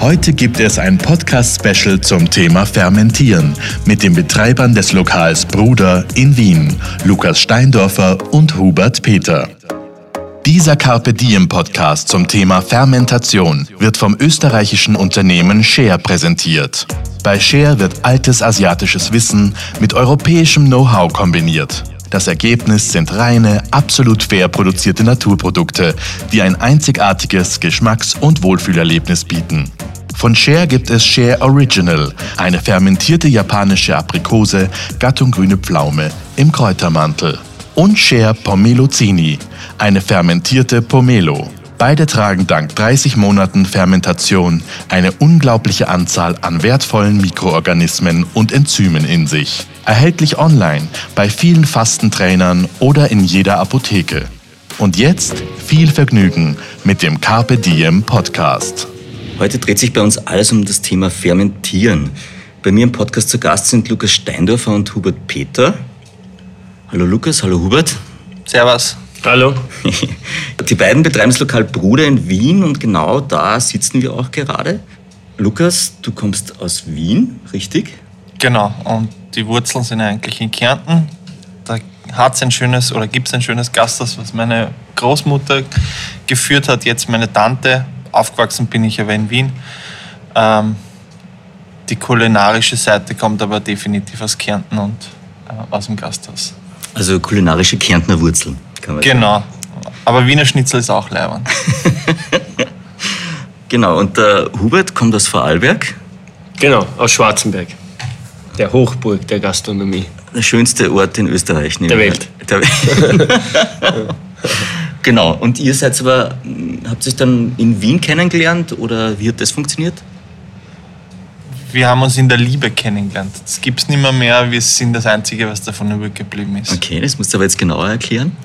Heute gibt es ein Podcast-Special zum Thema Fermentieren mit den Betreibern des Lokals Bruder in Wien, Lukas Steindorfer und Hubert Peter. Dieser Carpe Diem Podcast zum Thema Fermentation wird vom österreichischen Unternehmen Share präsentiert. Bei Share wird altes asiatisches Wissen mit europäischem Know-how kombiniert. Das Ergebnis sind reine, absolut fair produzierte Naturprodukte, die ein einzigartiges Geschmacks- und Wohlfühlerlebnis bieten. Von Share gibt es Share Original, eine fermentierte japanische Aprikose, Gattung grüne Pflaume im Kräutermantel. Und Share Pomelo Zini, eine fermentierte Pomelo. Beide tragen dank 30 Monaten Fermentation eine unglaubliche Anzahl an wertvollen Mikroorganismen und Enzymen in sich. Erhältlich online bei vielen Fastentrainern oder in jeder Apotheke. Und jetzt viel Vergnügen mit dem Carpe Diem Podcast. Heute dreht sich bei uns alles um das Thema Fermentieren. Bei mir im Podcast zu Gast sind Lukas Steindorfer und Hubert Peter. Hallo Lukas, hallo Hubert. Servus. Hallo. Die beiden betreiben das Lokal Bruder in Wien und genau da sitzen wir auch gerade. Lukas, du kommst aus Wien, richtig? Genau, und die Wurzeln sind eigentlich in Kärnten. Da hat es ein schönes oder gibt es ein schönes Gasthaus, was meine Großmutter geführt hat, jetzt meine Tante. Aufgewachsen bin ich aber in Wien. Ähm, die kulinarische Seite kommt aber definitiv aus Kärnten und äh, aus dem Gasthaus. Also kulinarische Kärntner Wurzeln, kann man Genau. Aber Wiener Schnitzel ist auch leibend. sagen. Genau, und der Hubert kommt aus Vorarlberg, Genau, aus Schwarzenberg. Der Hochburg der Gastronomie. der schönste Ort in Österreich. nehme Der Welt. Der Welt. genau, und ihr seid aber, habt ihr euch dann in Wien kennengelernt oder wie hat das funktioniert? Wir haben uns in der Liebe kennengelernt. Das gibt es nicht mehr, mehr. Wir sind das Einzige, was davon übrig geblieben ist. Okay, das musst du aber jetzt genauer erklären.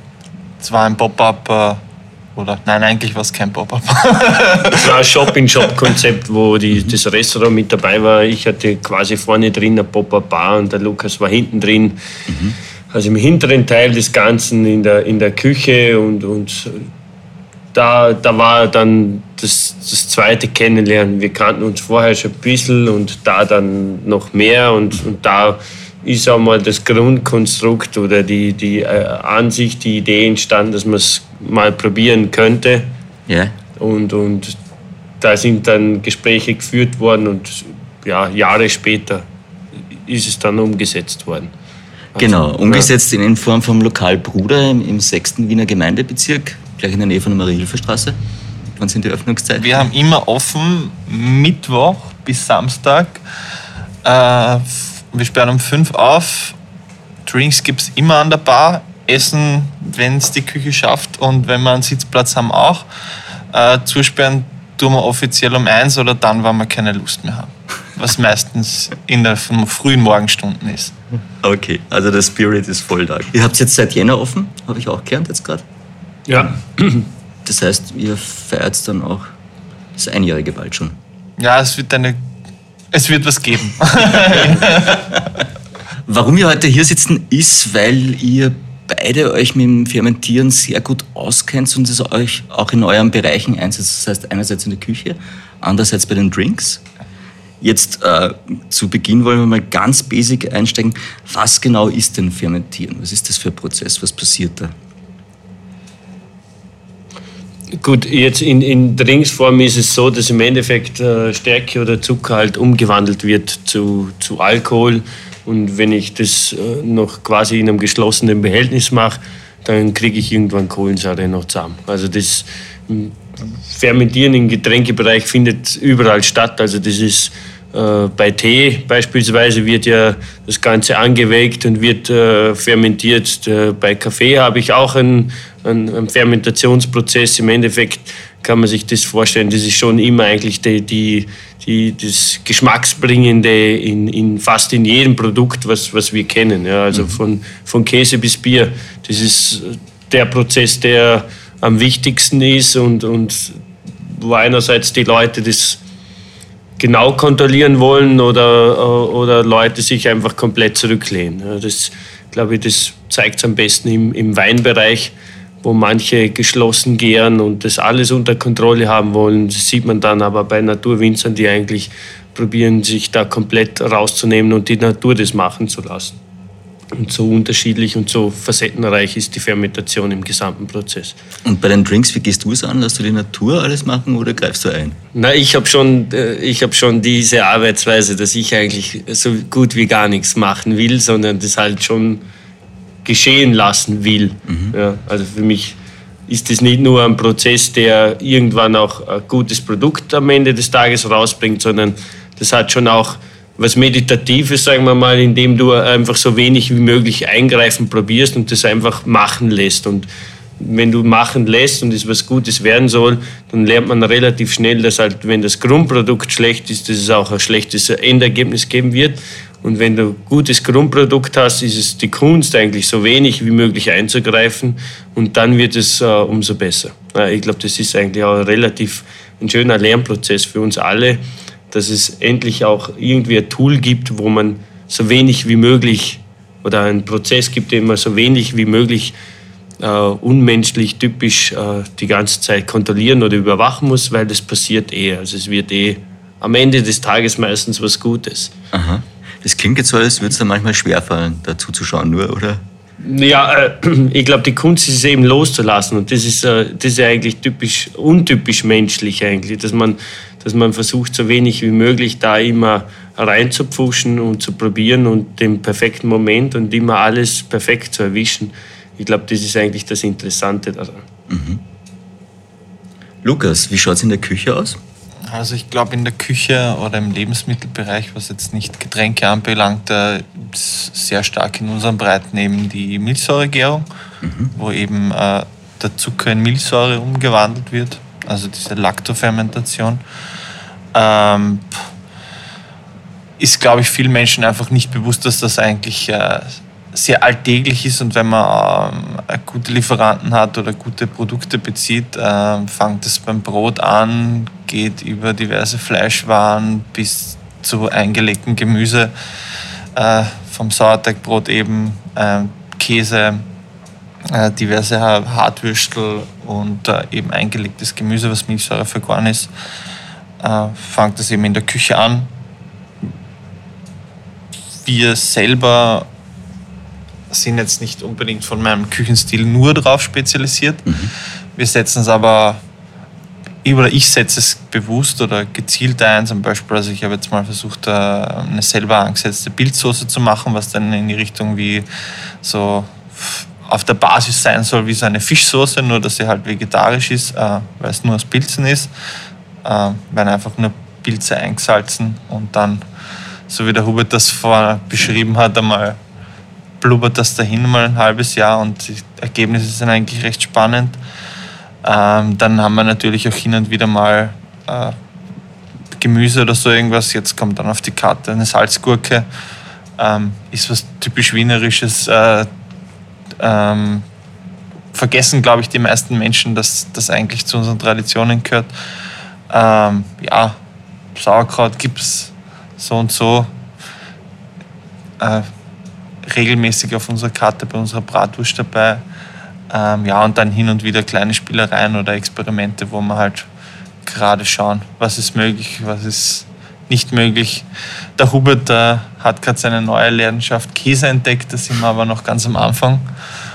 Es war ein Pop-up äh, oder nein, eigentlich war es kein Pop-up. Es war ein Shop-in-Shop-Konzept, wo die, das Restaurant mit dabei war. Ich hatte quasi vorne drin eine Pop-up-Bar und der Lukas war hinten drin. Also im hinteren Teil des Ganzen in der, in der Küche und, und da, da war dann das, das zweite Kennenlernen. Wir kannten uns vorher schon ein bisschen und da dann noch mehr und, und da ist einmal das Grundkonstrukt oder die, die äh, Ansicht, die Idee entstanden, dass man es mal probieren könnte. Ja. Und, und da sind dann Gespräche geführt worden und ja, Jahre später ist es dann umgesetzt worden. Also, Genau, umgesetzt in Form vom Lokal Bruder im, im 6. Wiener Gemeindebezirk, gleich in der Nähe von der Marie-Hilfer-Straße. Wann sind die Öffnungszeiten? Wir haben immer offen, Mittwoch bis Samstag. Äh, wir sperren um 5 auf. Drinks gibt es immer an der Bar. Essen, wenn es die Küche schafft und wenn wir einen Sitzplatz haben, auch. Äh, zusperren tun wir offiziell um 1 oder dann, wenn wir keine Lust mehr haben. Was meistens in den frühen Morgenstunden ist. Okay, also der Spirit ist voll da. Ihr habt jetzt seit Jänner offen, habe ich auch gelernt jetzt gerade. Ja, Das heißt, ihr feiert dann auch das Einjährige bald schon. Ja, es wird eine. Es wird was geben. Warum wir heute hier sitzen, ist, weil ihr beide euch mit dem Fermentieren sehr gut auskennt und es euch auch in euren Bereichen einsetzt. Das heißt, einerseits in der Küche, andererseits bei den Drinks. Jetzt äh, zu Beginn wollen wir mal ganz basic einsteigen. Was genau ist denn Fermentieren? Was ist das für ein Prozess? Was passiert da? Gut, jetzt in, in Drinksform ist es so, dass im Endeffekt äh, Stärke oder Zucker halt umgewandelt wird zu, zu Alkohol. Und wenn ich das äh, noch quasi in einem geschlossenen Behältnis mache, dann kriege ich irgendwann Kohlensäure noch zusammen. Also das Fermentieren im Getränkebereich findet überall statt. Also das ist bei Tee beispielsweise wird ja das Ganze angewägt und wird äh, fermentiert. Äh, bei Kaffee habe ich auch einen, einen, einen Fermentationsprozess. Im Endeffekt kann man sich das vorstellen. Das ist schon immer eigentlich die, die, die, das Geschmacksbringende in, in fast in jedem Produkt, was, was wir kennen. Ja, also mhm. von, von Käse bis Bier. Das ist der Prozess, der am wichtigsten ist und, und wo einerseits die Leute das genau kontrollieren wollen oder, oder Leute sich einfach komplett zurücklehnen. Das glaube ich, das zeigt es am besten im, im Weinbereich wo manche geschlossen gären und das alles unter Kontrolle haben wollen. Das sieht man dann aber bei Naturwinzern, die eigentlich probieren, sich da komplett rauszunehmen und die Natur das machen zu lassen. Und so unterschiedlich und so facettenreich ist die Fermentation im gesamten Prozess. Und bei den Drinks, wie gehst du es an? Lässt du die Natur alles machen oder greifst du ein? Na, ich habe schon, äh, hab schon diese Arbeitsweise, dass ich eigentlich so gut wie gar nichts machen will, sondern das halt schon geschehen lassen will. Mhm. Ja, also für mich ist es nicht nur ein Prozess, der irgendwann auch ein gutes Produkt am Ende des Tages rausbringt, sondern das hat schon auch was Meditatives, sagen wir mal, indem du einfach so wenig wie möglich eingreifen probierst und das einfach machen lässt. Und wenn du machen lässt und es was Gutes werden soll, dann lernt man relativ schnell, dass halt, wenn das Grundprodukt schlecht ist, dass es auch ein schlechtes Endergebnis geben wird. Und wenn du gutes Grundprodukt hast, ist es die Kunst eigentlich so wenig wie möglich einzugreifen und dann wird es äh, umso besser. Ich glaube, das ist eigentlich auch ein relativ ein schöner Lernprozess für uns alle, dass es endlich auch irgendwie ein Tool gibt, wo man so wenig wie möglich oder einen Prozess gibt, den man so wenig wie möglich äh, unmenschlich, typisch äh, die ganze Zeit kontrollieren oder überwachen muss, weil das passiert eh. Also es wird eh am Ende des Tages meistens was Gutes. Aha. Das klingt jetzt so, als würde es dann manchmal schwerfallen, dazu zu schauen, nur, oder? Ja, äh, ich glaube, die Kunst ist eben loszulassen. Und das ist, äh, das ist ja eigentlich typisch, untypisch menschlich eigentlich, dass man, dass man versucht, so wenig wie möglich da immer reinzupfuschen und zu probieren und den perfekten Moment und immer alles perfekt zu erwischen. Ich glaube, das ist eigentlich das Interessante daran. Mhm. Lukas, wie schaut es in der Küche aus? Also ich glaube in der Küche oder im Lebensmittelbereich, was jetzt nicht Getränke anbelangt, sehr stark in unseren Breiten eben die Milchsäuregärung, mhm. wo eben äh, der Zucker in Milchsäure umgewandelt wird, also diese Laktofermentation. Ähm, ist, glaube ich, vielen Menschen einfach nicht bewusst, dass das eigentlich äh, sehr alltäglich ist und wenn man äh, gute Lieferanten hat oder gute Produkte bezieht, äh, fängt es beim Brot an, geht über diverse Fleischwaren bis zu eingelegten Gemüse, äh, vom Sauerteigbrot eben, äh, Käse, äh, diverse Hartwürstel und äh, eben eingelegtes Gemüse, was Milchsäure vergoren ist, fängt es eben in der Küche an. Wir selber sind jetzt nicht unbedingt von meinem Küchenstil nur darauf spezialisiert. Mhm. Wir setzen es aber, oder ich setze es bewusst oder gezielt ein. Zum Beispiel, also ich habe jetzt mal versucht, äh, eine selber angesetzte Bildsoße zu machen, was dann in die Richtung wie so auf der Basis sein soll wie so eine Fischsoße, nur dass sie halt vegetarisch ist, äh, weil es nur aus Pilzen ist. Äh, werden einfach nur Pilze eingesalzen und dann, so wie der Hubert das vorher beschrieben hat, einmal blubbert das dahin mal ein halbes Jahr und die Ergebnisse sind eigentlich recht spannend. Ähm, dann haben wir natürlich auch hin und wieder mal äh, Gemüse oder so irgendwas. Jetzt kommt dann auf die Karte eine Salzgurke. Ähm, ist was typisch Wienerisches. Äh, ähm, vergessen, glaube ich, die meisten Menschen, dass das eigentlich zu unseren Traditionen gehört. Ähm, ja, Sauerkraut gibt es so und so. Äh, regelmäßig auf unserer Karte bei unserer Bratwurst dabei. Ähm, ja, und dann hin und wieder kleine Spielereien oder Experimente, wo wir halt gerade schauen, was ist möglich, was ist nicht möglich. Der Hubert äh, hat gerade seine neue Leidenschaft Käse entdeckt, da sind wir aber noch ganz am Anfang.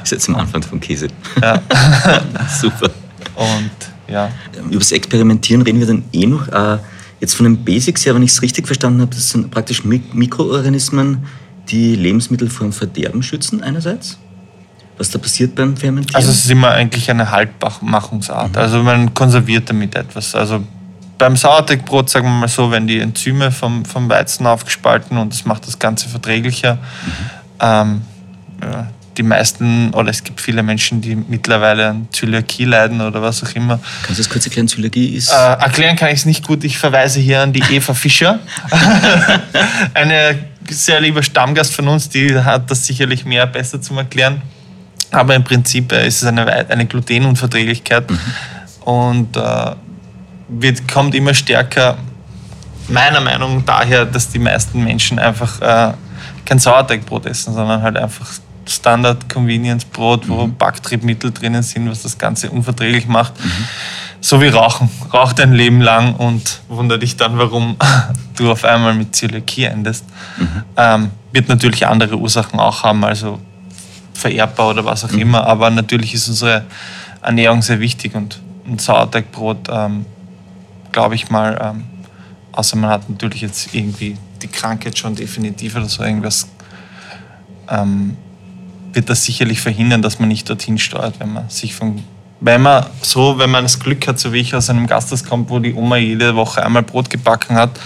Ist jetzt am Anfang von Käse. Ja. Super. Und ja. Über das Experimentieren reden wir dann eh noch. Äh, jetzt von den Basics her, wenn ich es richtig verstanden habe, das sind praktisch Mikroorganismen, die Lebensmittel vor dem Verderben schützen einerseits? Was da passiert beim Fermentieren? Also es ist immer eigentlich eine Haltmachungsart. Mhm. Also man konserviert damit etwas. Also beim Sauerteigbrot, sagen wir mal so, werden die Enzyme vom, vom Weizen aufgespalten und das macht das Ganze verträglicher. Mhm. Ähm, ja, die meisten, oder es gibt viele Menschen, die mittlerweile an Zöliakie leiden oder was auch immer. Kannst du das kurz erklären? Zöliakie ist. Äh, erklären kann ich es nicht gut. Ich verweise hier an die Eva Fischer. Eine sehr lieber Stammgast von uns, die hat das sicherlich mehr besser zum Erklären. Aber im Prinzip äh, ist es eine, eine Glutenunverträglichkeit mhm. und äh, wird, kommt immer stärker, meiner Meinung nach, daher, dass die meisten Menschen einfach äh, kein Sauerteigbrot essen, sondern halt einfach Standard-Convenience-Brot, wo mhm. Backtriebmittel drinnen sind, was das Ganze unverträglich macht. Mhm. So wie Rauchen. Rauch dein Leben lang und wundere dich dann, warum du auf einmal mit Zöliakie endest. Mhm. Ähm, wird natürlich andere Ursachen auch haben, also vererbbar oder was auch mhm. immer, aber natürlich ist unsere Ernährung sehr wichtig und ein Sauerteigbrot, ähm, glaube ich mal, ähm, außer man hat natürlich jetzt irgendwie die Krankheit schon definitiv oder so irgendwas, ähm, wird das sicherlich verhindern, dass man nicht dorthin steuert, wenn man sich von wenn man so, wenn man das Glück hat, so wie ich aus einem Gasthaus kommt, wo die Oma jede Woche einmal Brot gebacken hat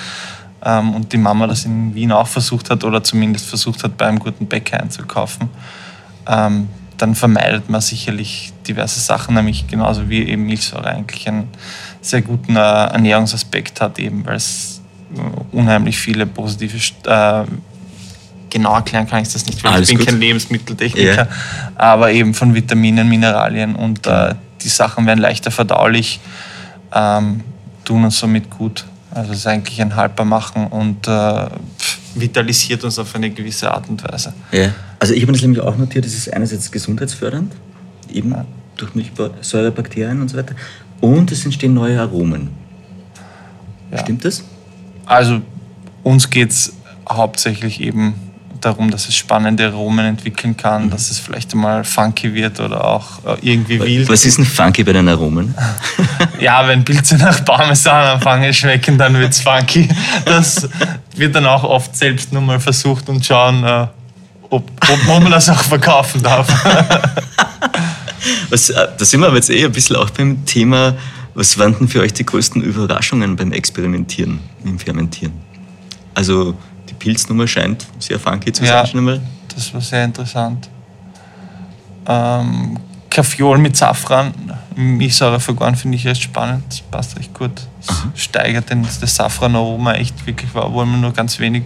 ähm, und die Mama das in Wien auch versucht hat oder zumindest versucht hat, bei einem guten Bäcker einzukaufen, ähm, dann vermeidet man sicherlich diverse Sachen, nämlich genauso wie eben Milchsäure eigentlich einen sehr guten äh, Ernährungsaspekt hat, eben weil es äh, unheimlich viele positive äh, genau erklären kann ich das nicht, weil Alles ich bin gut. kein Lebensmitteltechniker, yeah. aber eben von Vitaminen, Mineralien und äh, die Sachen werden leichter verdaulich, ähm, tun uns somit gut. Also es ist eigentlich ein haltbar machen und äh, vitalisiert uns auf eine gewisse Art und Weise. Ja. Also ich habe das nämlich auch notiert, das ist einerseits gesundheitsfördernd, eben ja. durch Milchsäurebakterien und so weiter, und es entstehen neue Aromen. Ja. Stimmt das? Also uns geht es hauptsächlich eben darum, dass es spannende Aromen entwickeln kann, mhm. dass es vielleicht einmal funky wird oder auch äh, irgendwie wild. Was ist denn funky bei den Aromen? ja, wenn Pilze nach Parmesan anfangen schmecken, dann wird es funky. Das wird dann auch oft selbst nur mal versucht und schauen, äh, ob, ob man das auch verkaufen darf. Was, äh, da sind wir aber jetzt eh ein bisschen auch beim Thema, was waren denn für euch die größten Überraschungen beim Experimentieren, im Fermentieren? Also die Pilznummer scheint sehr funky zu sein ja, schon einmal. Das war sehr interessant. Ähm, Kaffeeol mit Safran, Milchsäure vergoren, finde ich echt spannend. Das passt recht gut. Das Aha. steigert den, das Safranaroma echt wirklich, obwohl man nur ganz wenig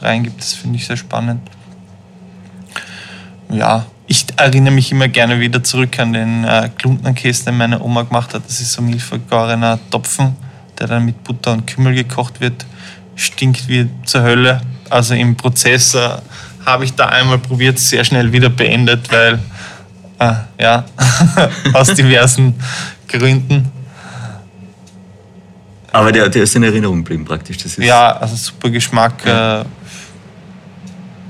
reingibt. Das finde ich sehr spannend. Ja, ich erinnere mich immer gerne wieder zurück an den äh, Kluntenkäse, den meine Oma gemacht hat. Das ist so milchvergorener Topfen, der dann mit Butter und Kümmel gekocht wird stinkt wie zur Hölle. Also im Prozess äh, habe ich da einmal probiert, sehr schnell wieder beendet, weil, äh, ja, aus diversen Gründen. Aber der, der ist in Erinnerung geblieben praktisch. Das ist ja, also super Geschmack. Ja. Äh,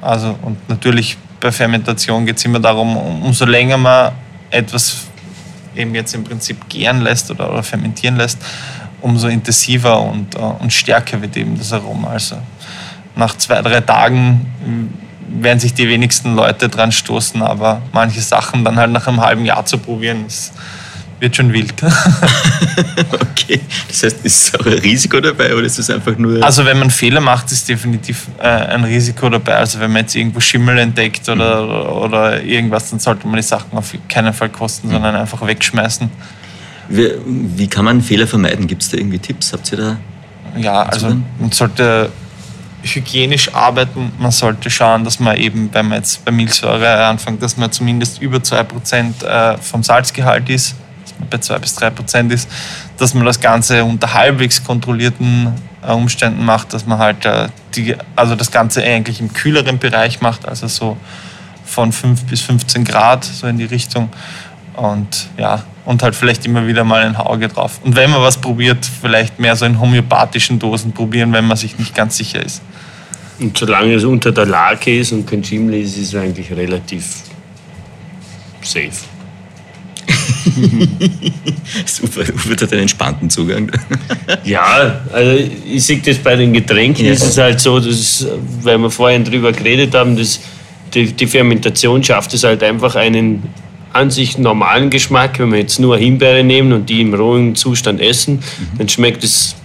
also und natürlich bei Fermentation geht es immer darum, umso länger man etwas eben jetzt im Prinzip gären lässt oder, oder fermentieren lässt, umso intensiver und, äh, und stärker wird eben das Aroma. Also nach zwei, drei Tagen mm, werden sich die wenigsten Leute dran stoßen, aber manche Sachen dann halt nach einem halben Jahr zu probieren, das wird schon wild. okay, das heißt, ist auch ein Risiko dabei oder ist es einfach nur. Also, wenn man Fehler macht, ist definitiv äh, ein Risiko dabei. Also, wenn man jetzt irgendwo Schimmel entdeckt oder, mhm. oder irgendwas, dann sollte man die Sachen auf keinen Fall kosten, mhm. sondern einfach wegschmeißen. Wie, wie kann man Fehler vermeiden? Gibt es da irgendwie Tipps? Habt ihr da? Ja, also man sollte hygienisch arbeiten. Man sollte schauen, dass man eben, wenn man jetzt bei Milchsäure anfängt, dass man zumindest über 2% äh, vom Salzgehalt ist, bei 2 bis 3% ist, dass man das Ganze unter halbwegs kontrollierten äh, Umständen macht, dass man halt äh, die, also das Ganze eigentlich im kühleren Bereich macht, also so von 5 bis 15 Grad, so in die Richtung. Und ja, und halt vielleicht immer wieder mal ein Auge drauf. Und wenn man was probiert, vielleicht mehr so in homöopathischen Dosen probieren, wenn man sich nicht ganz sicher ist. Und solange es unter der Lake ist und kein Schimmel ist, ist es eigentlich relativ safe. Super, Uwe hat einen entspannten Zugang. ja, also ich sehe das bei den Getränken, ja. ist es halt so, dass, weil wir vorhin drüber geredet haben, dass die, die Fermentation schafft es halt einfach einen an sich normalen Geschmack. Wenn wir jetzt nur Himbeere nehmen und die im rohen Zustand essen, mhm. dann schmeckt es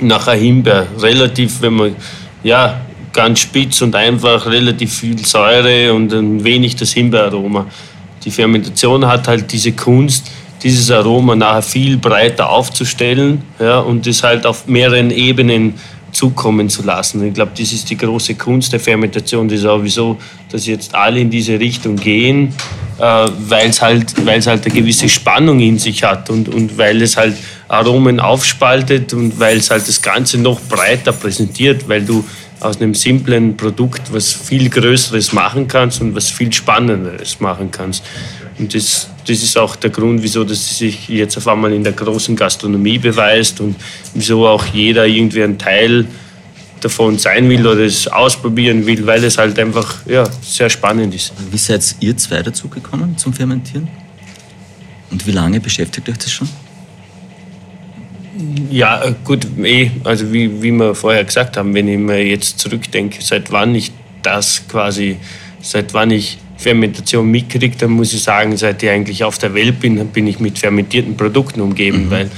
nach einer Himbeer relativ, wenn man ja ganz spitz und einfach relativ viel Säure und ein wenig das Himbeeraroma. Die Fermentation hat halt diese Kunst, dieses Aroma nachher viel breiter aufzustellen ja, und das halt auf mehreren Ebenen zukommen zu lassen. Ich glaube, das ist die große Kunst der Fermentation, das ist auch wieso, dass jetzt alle in diese Richtung gehen, äh, weil es halt, halt eine gewisse Spannung in sich hat und, und weil es halt Aromen aufspaltet und weil es halt das Ganze noch breiter präsentiert, weil du aus einem simplen Produkt was viel Größeres machen kannst und was viel Spannenderes machen kannst. Und das, das ist auch der Grund, wieso das sich jetzt auf einmal in der großen Gastronomie beweist und wieso auch jeder irgendwie ein Teil davon sein will oder es ausprobieren will, weil es halt einfach ja, sehr spannend ist. Wie seid ihr zwei dazugekommen zum Fermentieren? Und wie lange beschäftigt euch das schon? Ja, gut, eh, also wie, wie wir vorher gesagt haben, wenn ich mir jetzt zurückdenke, seit wann ich das quasi, seit wann ich Fermentation mitkriege, dann muss ich sagen, seit ich eigentlich auf der Welt bin, bin ich mit fermentierten Produkten umgeben, mhm. weil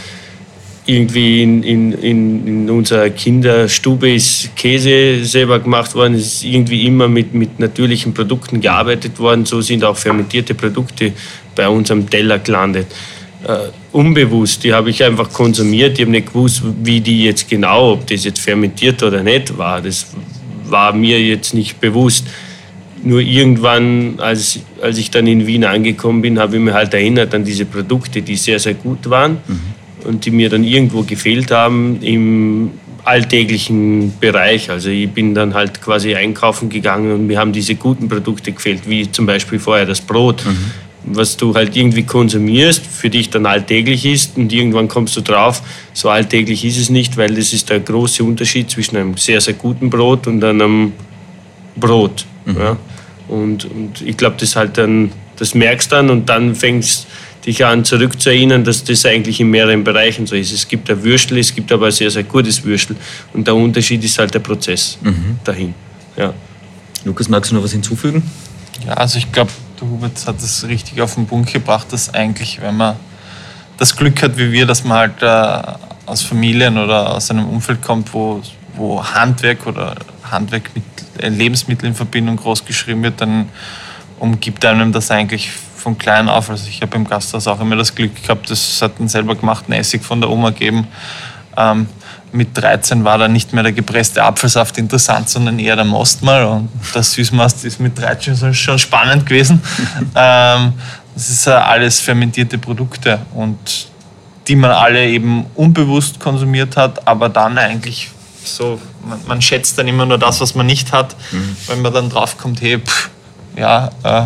irgendwie in, in, in unserer Kinderstube ist Käse selber gemacht worden, ist irgendwie immer mit, mit natürlichen Produkten gearbeitet worden, so sind auch fermentierte Produkte bei uns am Teller gelandet äh, unbewusst. Die habe ich einfach konsumiert. Ich habe nicht gewusst, wie die jetzt genau, ob das jetzt fermentiert oder nicht war. Das war mir jetzt nicht bewusst. Nur irgendwann, als, als ich dann in Wien angekommen bin, habe ich mir halt erinnert an diese Produkte, die sehr, sehr gut waren mhm. und die mir dann irgendwo gefehlt haben im alltäglichen Bereich. Also ich bin dann halt quasi einkaufen gegangen und mir haben diese guten Produkte gefehlt, wie zum Beispiel vorher das Brot. Mhm was du halt irgendwie konsumierst, für dich dann alltäglich ist und irgendwann kommst du drauf, so alltäglich ist es nicht, weil das ist der große Unterschied zwischen einem sehr, sehr guten Brot und einem Brot. Mhm. Ja? Und, und ich glaube, das halt dann, das merkst dann und dann fängst dich an zurückzuerinnern, dass das eigentlich in mehreren Bereichen so ist. Es gibt ein Würstel, es gibt aber ein sehr, sehr gutes Würstel und der Unterschied ist halt der Prozess mhm. dahin. Ja. Lukas, magst du noch was hinzufügen? Ja, also ich glaube, der Hubert hat es richtig auf den Punkt gebracht, dass eigentlich, wenn man das Glück hat wie wir, dass man halt äh, aus Familien oder aus einem Umfeld kommt, wo, wo Handwerk oder Handwerk mit Lebensmitteln in Verbindung groß geschrieben wird, dann umgibt einem das eigentlich von klein auf. Also ich habe im Gasthaus auch immer das Glück gehabt, das hat einen selber gemachten Essig von der Oma gegeben. Ähm, mit 13 war dann nicht mehr der gepresste Apfelsaft interessant, sondern eher der Mostmal. Und der Süßmast ist mit 13 schon spannend gewesen. ähm, das ist alles fermentierte Produkte und die man alle eben unbewusst konsumiert hat, aber dann eigentlich so, man, man schätzt dann immer nur das, was man nicht hat, mhm. wenn man dann draufkommt, hey, pff, ja, äh,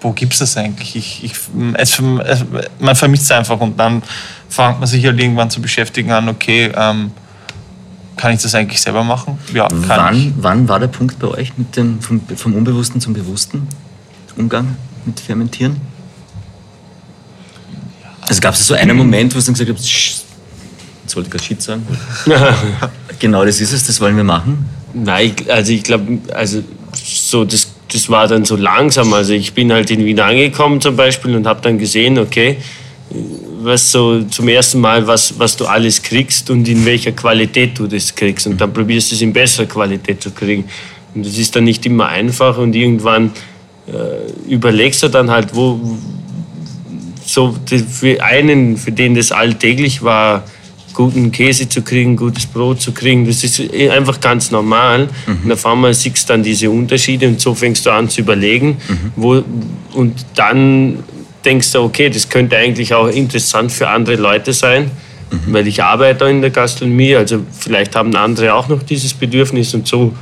wo gibt es das eigentlich? Ich, ich, es, es, man vermisst es einfach und dann fängt man sich halt irgendwann zu beschäftigen an, okay, ähm, kann ich das eigentlich selber machen? Ja, kann wann, ich. Wann war der Punkt bei euch mit dem, vom, vom Unbewussten zum Bewussten Umgang mit Fermentieren? Also gab es so einen Moment, wo du dann gesagt hast, jetzt wollte ich gerade Shit sagen. genau das ist es, das wollen wir machen? Nein, also ich glaube, also so das, das war dann so langsam. Also ich bin halt in Wien angekommen zum Beispiel und habe dann gesehen, okay, was so zum ersten Mal, was, was du alles kriegst und in welcher Qualität du das kriegst. Und dann probierst du es in besserer Qualität zu kriegen. Und das ist dann nicht immer einfach und irgendwann äh, überlegst du dann halt, wo so für einen, für den das alltäglich war, guten Käse zu kriegen, gutes Brot zu kriegen, das ist einfach ganz normal. Mhm. Und auf einmal siehst du dann diese Unterschiede und so fängst du an zu überlegen. Mhm. Wo, und dann denkst du, okay, das könnte eigentlich auch interessant für andere Leute sein, mhm. weil ich arbeite in der Gastronomie, also vielleicht haben andere auch noch dieses Bedürfnis und so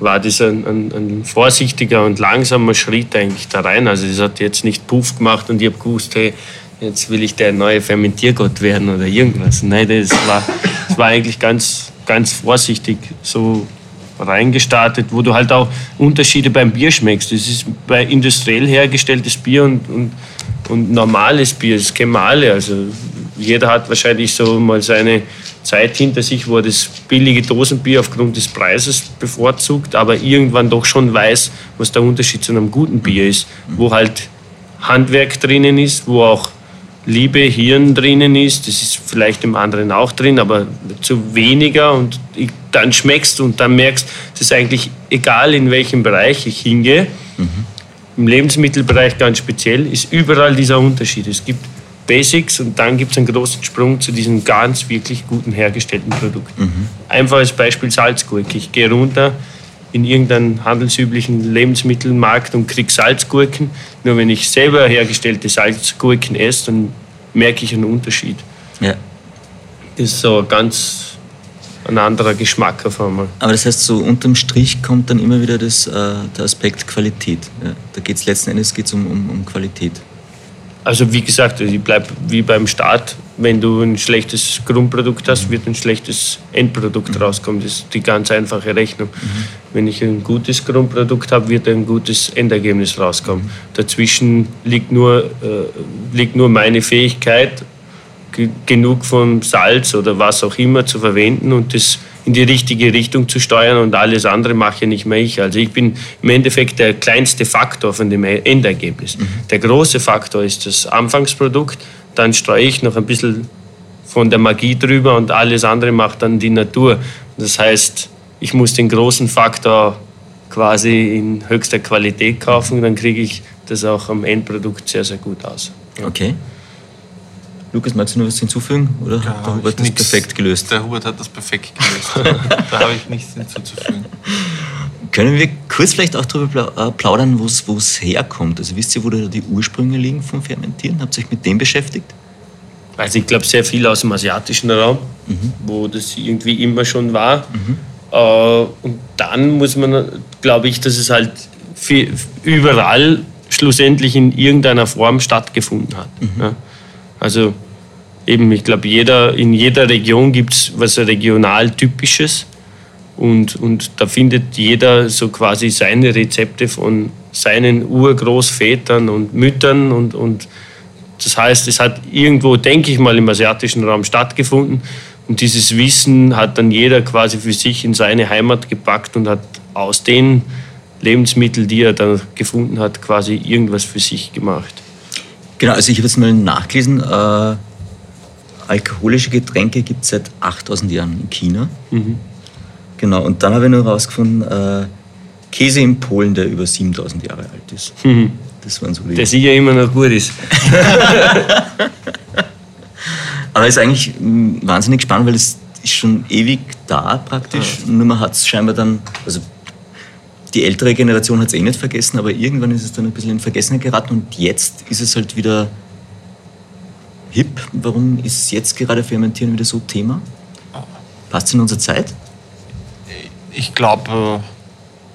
war das ein, ein, ein vorsichtiger und langsamer Schritt eigentlich da rein. Also das hat jetzt nicht Puff gemacht und ich habe gewusst, hey, jetzt will ich der neue Fermentiergott werden oder irgendwas. Nein, das war, das war eigentlich ganz, ganz vorsichtig so reingestartet, wo du halt auch Unterschiede beim Bier schmeckst. Das ist bei industriell hergestelltes Bier und, und und normales Bier, das kennen wir alle. Also jeder hat wahrscheinlich so mal seine Zeit hinter sich, wo er das billige Dosenbier aufgrund des Preises bevorzugt, aber irgendwann doch schon weiß, was der Unterschied zu einem guten Bier ist, wo halt Handwerk drinnen ist, wo auch Liebe Hirn drinnen ist. Das ist vielleicht im anderen auch drin, aber zu weniger. Und dann schmeckst du und dann merkst, es ist eigentlich egal, in welchem Bereich ich hingehe. Mhm. Im Lebensmittelbereich ganz speziell ist überall dieser Unterschied. Es gibt Basics und dann gibt es einen großen Sprung zu diesem ganz wirklich guten hergestellten Produkt. Mhm. Einfaches Beispiel Salzgurke. Ich gehe runter in irgendeinen handelsüblichen Lebensmittelmarkt und kriege Salzgurken. Nur wenn ich selber hergestellte Salzgurken esse, dann merke ich einen Unterschied. Ja. Das ist so ganz ein anderer Geschmack auf einmal. Aber das heißt, so unterm Strich kommt dann immer wieder das, äh, der Aspekt Qualität. Ja. Da geht es letzten Endes geht's um, um, um Qualität. Also wie gesagt, ich bleibe wie beim Start. Wenn du ein schlechtes Grundprodukt hast, wird ein schlechtes Endprodukt mhm. rauskommen. Das ist die ganz einfache Rechnung. Mhm. Wenn ich ein gutes Grundprodukt habe, wird ein gutes Endergebnis rauskommen. Mhm. Dazwischen liegt nur, äh, liegt nur meine Fähigkeit, genug von Salz oder was auch immer zu verwenden und das in die richtige Richtung zu steuern und alles andere mache nicht mehr ich. Also ich bin im Endeffekt der kleinste Faktor von dem Endergebnis. Mhm. Der große Faktor ist das Anfangsprodukt, dann streue ich noch ein bisschen von der Magie drüber und alles andere macht dann die Natur. Das heißt, ich muss den großen Faktor quasi in höchster Qualität kaufen, dann kriege ich das auch am Endprodukt sehr, sehr gut aus. Okay. Lukas, magst du noch was hinzufügen? Oder ja, hat der Hubert das perfekt gelöst? Der Hubert hat das perfekt gelöst. da habe ich nichts hinzuzufügen. Können wir kurz vielleicht auch darüber äh, plaudern, wo es herkommt? Also wisst ihr, wo da die Ursprünge liegen vom Fermentieren? Habt ihr euch mit dem beschäftigt? Also ich glaube sehr viel aus dem asiatischen Raum, mhm. wo das irgendwie immer schon war. Mhm. Äh, und dann muss man, glaube ich, dass es halt überall schlussendlich in irgendeiner Form stattgefunden hat. Mhm. Ja. Also eben, ich glaube, jeder, in jeder Region gibt es was regional Typisches. Und, und da findet jeder so quasi seine Rezepte von seinen Urgroßvätern und Müttern. Und, und das heißt, es hat irgendwo, denke ich mal, im asiatischen Raum stattgefunden. Und dieses Wissen hat dann jeder quasi für sich in seine Heimat gepackt und hat aus den Lebensmitteln, die er dann gefunden hat, quasi irgendwas für sich gemacht. Genau, also ich habe jetzt mal nachgelesen, äh, alkoholische Getränke gibt es seit 8000 Jahren in China. Mhm. Genau, und dann habe ich noch herausgefunden, äh, Käse in Polen, der über 7000 Jahre alt ist. Mhm. Das waren so die. Der sicher immer noch gut ist. Aber es ist eigentlich mm, wahnsinnig spannend, weil es ist schon ewig da praktisch. Ja. Nur man hat es scheinbar dann, also die ältere Generation hat es eh nicht vergessen, aber irgendwann ist es dann ein bisschen in Vergessenheit geraten und jetzt ist es halt wieder hip. Warum ist jetzt gerade Fermentieren wieder so Thema? Passt es in unsere Zeit? Ich glaube,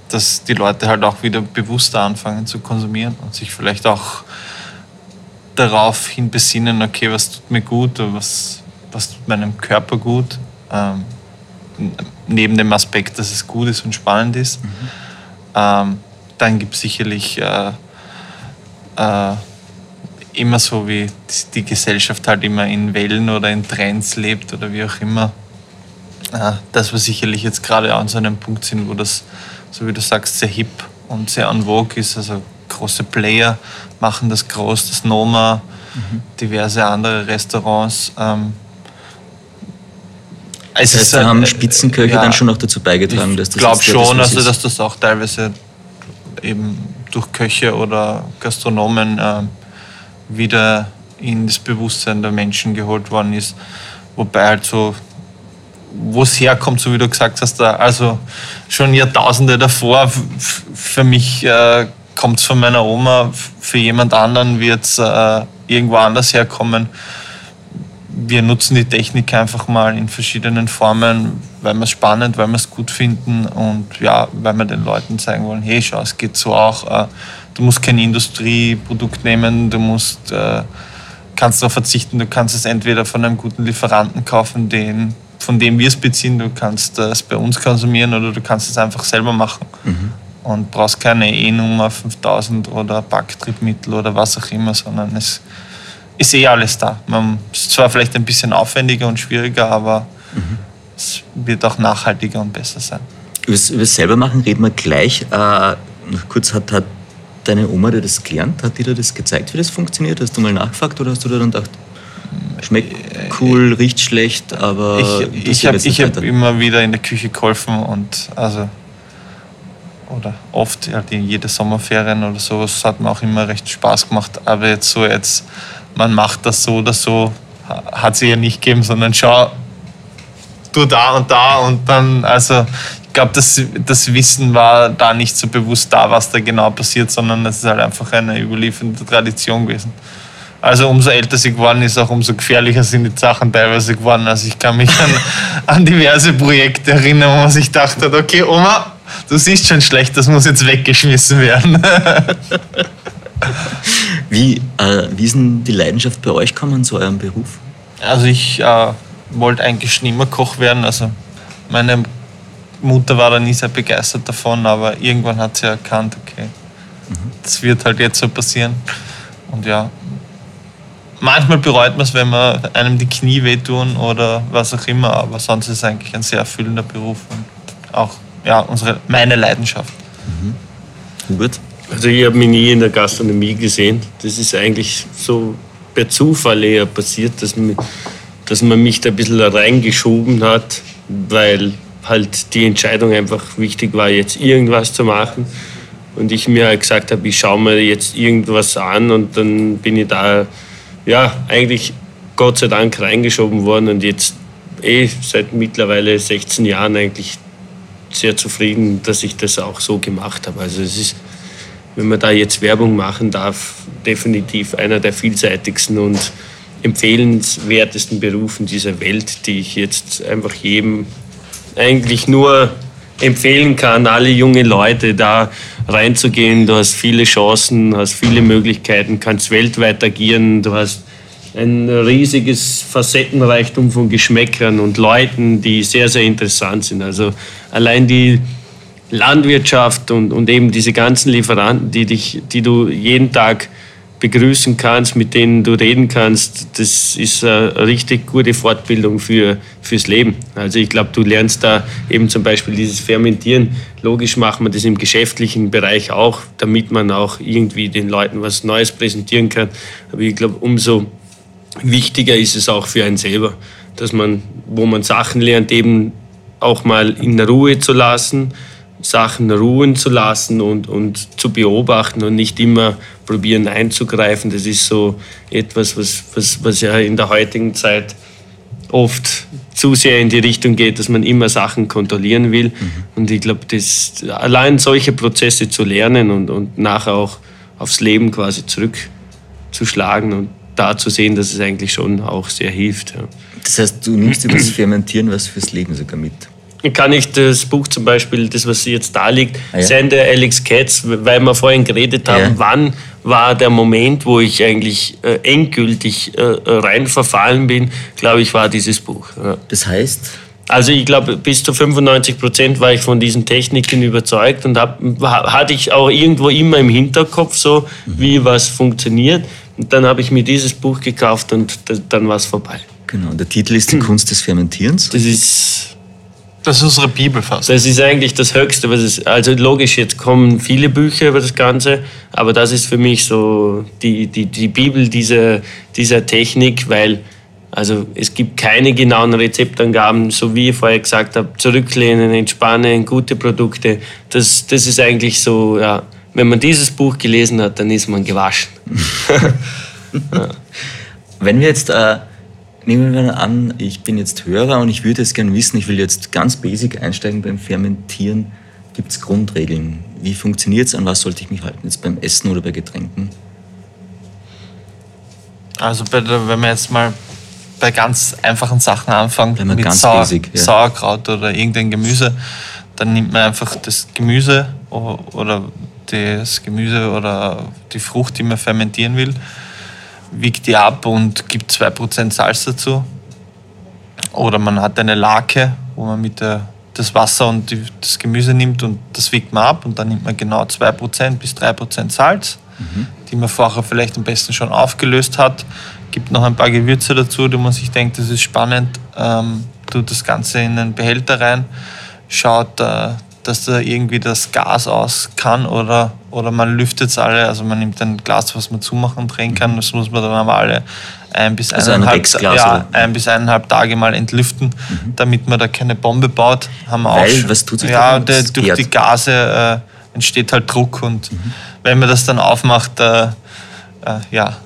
dass die Leute halt auch wieder bewusster anfangen zu konsumieren und sich vielleicht auch darauf hin besinnen, okay, was tut mir gut, was, was tut meinem Körper gut. Ähm, neben dem Aspekt, dass es gut ist und spannend ist. Mhm. Ähm, dann gibt es sicherlich äh, äh, immer so, wie die Gesellschaft halt immer in Wellen oder in Trends lebt oder wie auch immer. Äh, dass wir sicherlich jetzt gerade an so einem Punkt sind, wo das, so wie du sagst, sehr hip und sehr en vogue ist. Also große Player machen das groß, das Noma, mhm. diverse andere Restaurants. Ähm, es das heißt, da haben Spitzenköche ja, dann schon noch dazu beigetragen, dass das. Ich glaube schon, das also dass das auch teilweise eben durch Köche oder Gastronomen äh, wieder in das Bewusstsein der Menschen geholt worden ist. Wobei halt so, wo es herkommt, so wie du gesagt hast, da, also schon Jahrtausende davor, für mich äh, kommt es von meiner Oma, für jemand anderen wird es äh, irgendwo anders herkommen wir nutzen die Technik einfach mal in verschiedenen Formen, weil wir es spannend, weil wir es gut finden und ja, weil wir den Leuten zeigen wollen, hey, schau, es geht so auch. Äh, du musst kein Industrieprodukt nehmen, du musst, äh, kannst darauf verzichten, du kannst es entweder von einem guten Lieferanten kaufen, den, von dem wir es beziehen, du kannst es bei uns konsumieren oder du kannst es einfach selber machen. Mhm. Und brauchst keine E-Nummer 5000 oder Backtriebmittel oder was auch immer, sondern es ist eh alles da. Man ist zwar vielleicht ein bisschen aufwendiger und schwieriger, aber mhm. es wird auch nachhaltiger und besser sein. Über das selber machen reden wir gleich. Äh, kurz hat, hat deine Oma dir das gelernt? Hat die dir das gezeigt, wie das funktioniert? Hast du mal nachgefragt oder hast du dir dann gedacht, schmeckt cool, riecht schlecht, aber ich, ich habe hab immer wieder in der Küche geholfen und also oder oft halt in jede Sommerferien oder sowas hat mir auch immer recht Spaß gemacht. Aber jetzt so jetzt, man macht das so oder so, hat sie ja nicht gegeben, sondern schau, du da und da und dann, also ich glaube, das, das Wissen war da nicht so bewusst da, was da genau passiert, sondern es ist halt einfach eine überlieferte Tradition gewesen. Also umso älter sie geworden ist, auch umso gefährlicher sind die Sachen teilweise geworden. Also ich kann mich an, an diverse Projekte erinnern, wo man sich dachte, okay, Oma, du siehst schon schlecht, das muss jetzt weggeschmissen werden. wie, äh, wie ist denn die Leidenschaft bei euch gekommen zu eurem Beruf? Also ich äh, wollte eigentlich schon immer Koch werden. Also meine Mutter war da nie sehr begeistert davon, aber irgendwann hat sie erkannt, okay, mhm. das wird halt jetzt so passieren. Und ja, manchmal bereut man es, wenn man einem die Knie wehtun oder was auch immer, aber sonst ist es eigentlich ein sehr erfüllender Beruf und auch ja, unsere, meine Leidenschaft. Mhm. Hubert? Also ich habe mich nie in der Gastronomie gesehen. Das ist eigentlich so per Zufall eher passiert, dass man, dass man mich da ein bisschen reingeschoben hat, weil halt die Entscheidung einfach wichtig war, jetzt irgendwas zu machen. Und ich mir halt gesagt habe, ich schaue mir jetzt irgendwas an und dann bin ich da, ja, eigentlich Gott sei Dank reingeschoben worden und jetzt eh seit mittlerweile 16 Jahren eigentlich sehr zufrieden, dass ich das auch so gemacht habe. Also es ist, wenn man da jetzt Werbung machen darf, definitiv einer der vielseitigsten und empfehlenswertesten Berufen dieser Welt, die ich jetzt einfach jedem eigentlich nur empfehlen kann, alle junge Leute da reinzugehen. Du hast viele Chancen, hast viele Möglichkeiten, kannst weltweit agieren, du hast ein riesiges Facettenreichtum von Geschmäckern und Leuten, die sehr, sehr interessant sind. Also allein die Landwirtschaft und, und eben diese ganzen Lieferanten, die, dich, die du jeden Tag begrüßen kannst, mit denen du reden kannst, das ist eine richtig gute Fortbildung für, fürs Leben. Also ich glaube, du lernst da eben zum Beispiel dieses Fermentieren. Logisch macht man das im geschäftlichen Bereich auch, damit man auch irgendwie den Leuten was Neues präsentieren kann. Aber ich glaube, umso wichtiger ist es auch für einen selber, dass man, wo man Sachen lernt, eben auch mal in Ruhe zu lassen, Sachen ruhen zu lassen und, und zu beobachten und nicht immer probieren einzugreifen. Das ist so etwas, was, was, was ja in der heutigen Zeit oft zu sehr in die Richtung geht, dass man immer Sachen kontrollieren will. Mhm. Und ich glaube, allein solche Prozesse zu lernen und, und nachher auch aufs Leben quasi zurückzuschlagen und da zu sehen, dass es eigentlich schon auch sehr hilft. Ja. Das heißt, du nimmst über das Fermentieren was fürs Leben sogar mit? Kann ich das Buch zum Beispiel, das was jetzt da liegt, ah, ja. sein der Alex Katz, weil wir vorhin geredet haben, ja. wann war der Moment, wo ich eigentlich äh, endgültig äh, rein verfallen bin, glaube ich, war dieses Buch. Ja. Das heißt? Also ich glaube, bis zu 95 Prozent war ich von diesen Techniken überzeugt und hab, hatte ich auch irgendwo immer im Hinterkopf so, mhm. wie was funktioniert. Und dann habe ich mir dieses Buch gekauft und dann war es vorbei. Genau, der Titel ist Die. Kunst des Fermentierens. Das ist. Das ist unsere Bibel fast. Das ist eigentlich das Höchste, was es. Also logisch, jetzt kommen viele Bücher über das Ganze, aber das ist für mich so die, die, die Bibel dieser, dieser Technik, weil also es gibt keine genauen Rezeptangaben, so wie ich vorher gesagt habe, zurücklehnen, entspannen, gute Produkte. Das, das ist eigentlich so, ja, wenn man dieses Buch gelesen hat, dann ist man gewaschen. ja. Wenn wir jetzt, äh, nehmen wir an, ich bin jetzt Hörer und ich würde es gerne wissen, ich will jetzt ganz basic einsteigen beim Fermentieren. Gibt es Grundregeln? Wie funktioniert es? An was sollte ich mich halten? Jetzt beim Essen oder bei Getränken? Also bei der, wenn wir jetzt mal bei ganz einfachen Sachen anfangen, mit Sau basic, ja. Sauerkraut oder irgendein Gemüse, dann nimmt man einfach das Gemüse oder das Gemüse oder die Frucht, die man fermentieren will, wiegt die ab und gibt 2% Salz dazu. Oder man hat eine Lake, wo man mit der, das Wasser und die, das Gemüse nimmt und das wiegt man ab und dann nimmt man genau 2% bis 3% Salz, mhm. die man vorher vielleicht am besten schon aufgelöst hat. Gibt noch ein paar Gewürze dazu, die man sich denkt, das ist spannend. Ähm, tut das Ganze in einen Behälter rein, schaut, äh, dass da irgendwie das Gas aus kann oder oder man lüftet es alle, also man nimmt ein Glas, was man zumachen und drehen kann, das muss man dann aber alle ein bis, Also ein eineinhalb, Rexglas, ja, ein bis eineinhalb Tage mal entlüften, damit man da keine Bombe baut. Haben wir Weil, auch was tut sich Ja, der, Das durch die Gase äh, entsteht halt Druck und wenn man das dann aufmacht, äh, äh, ja,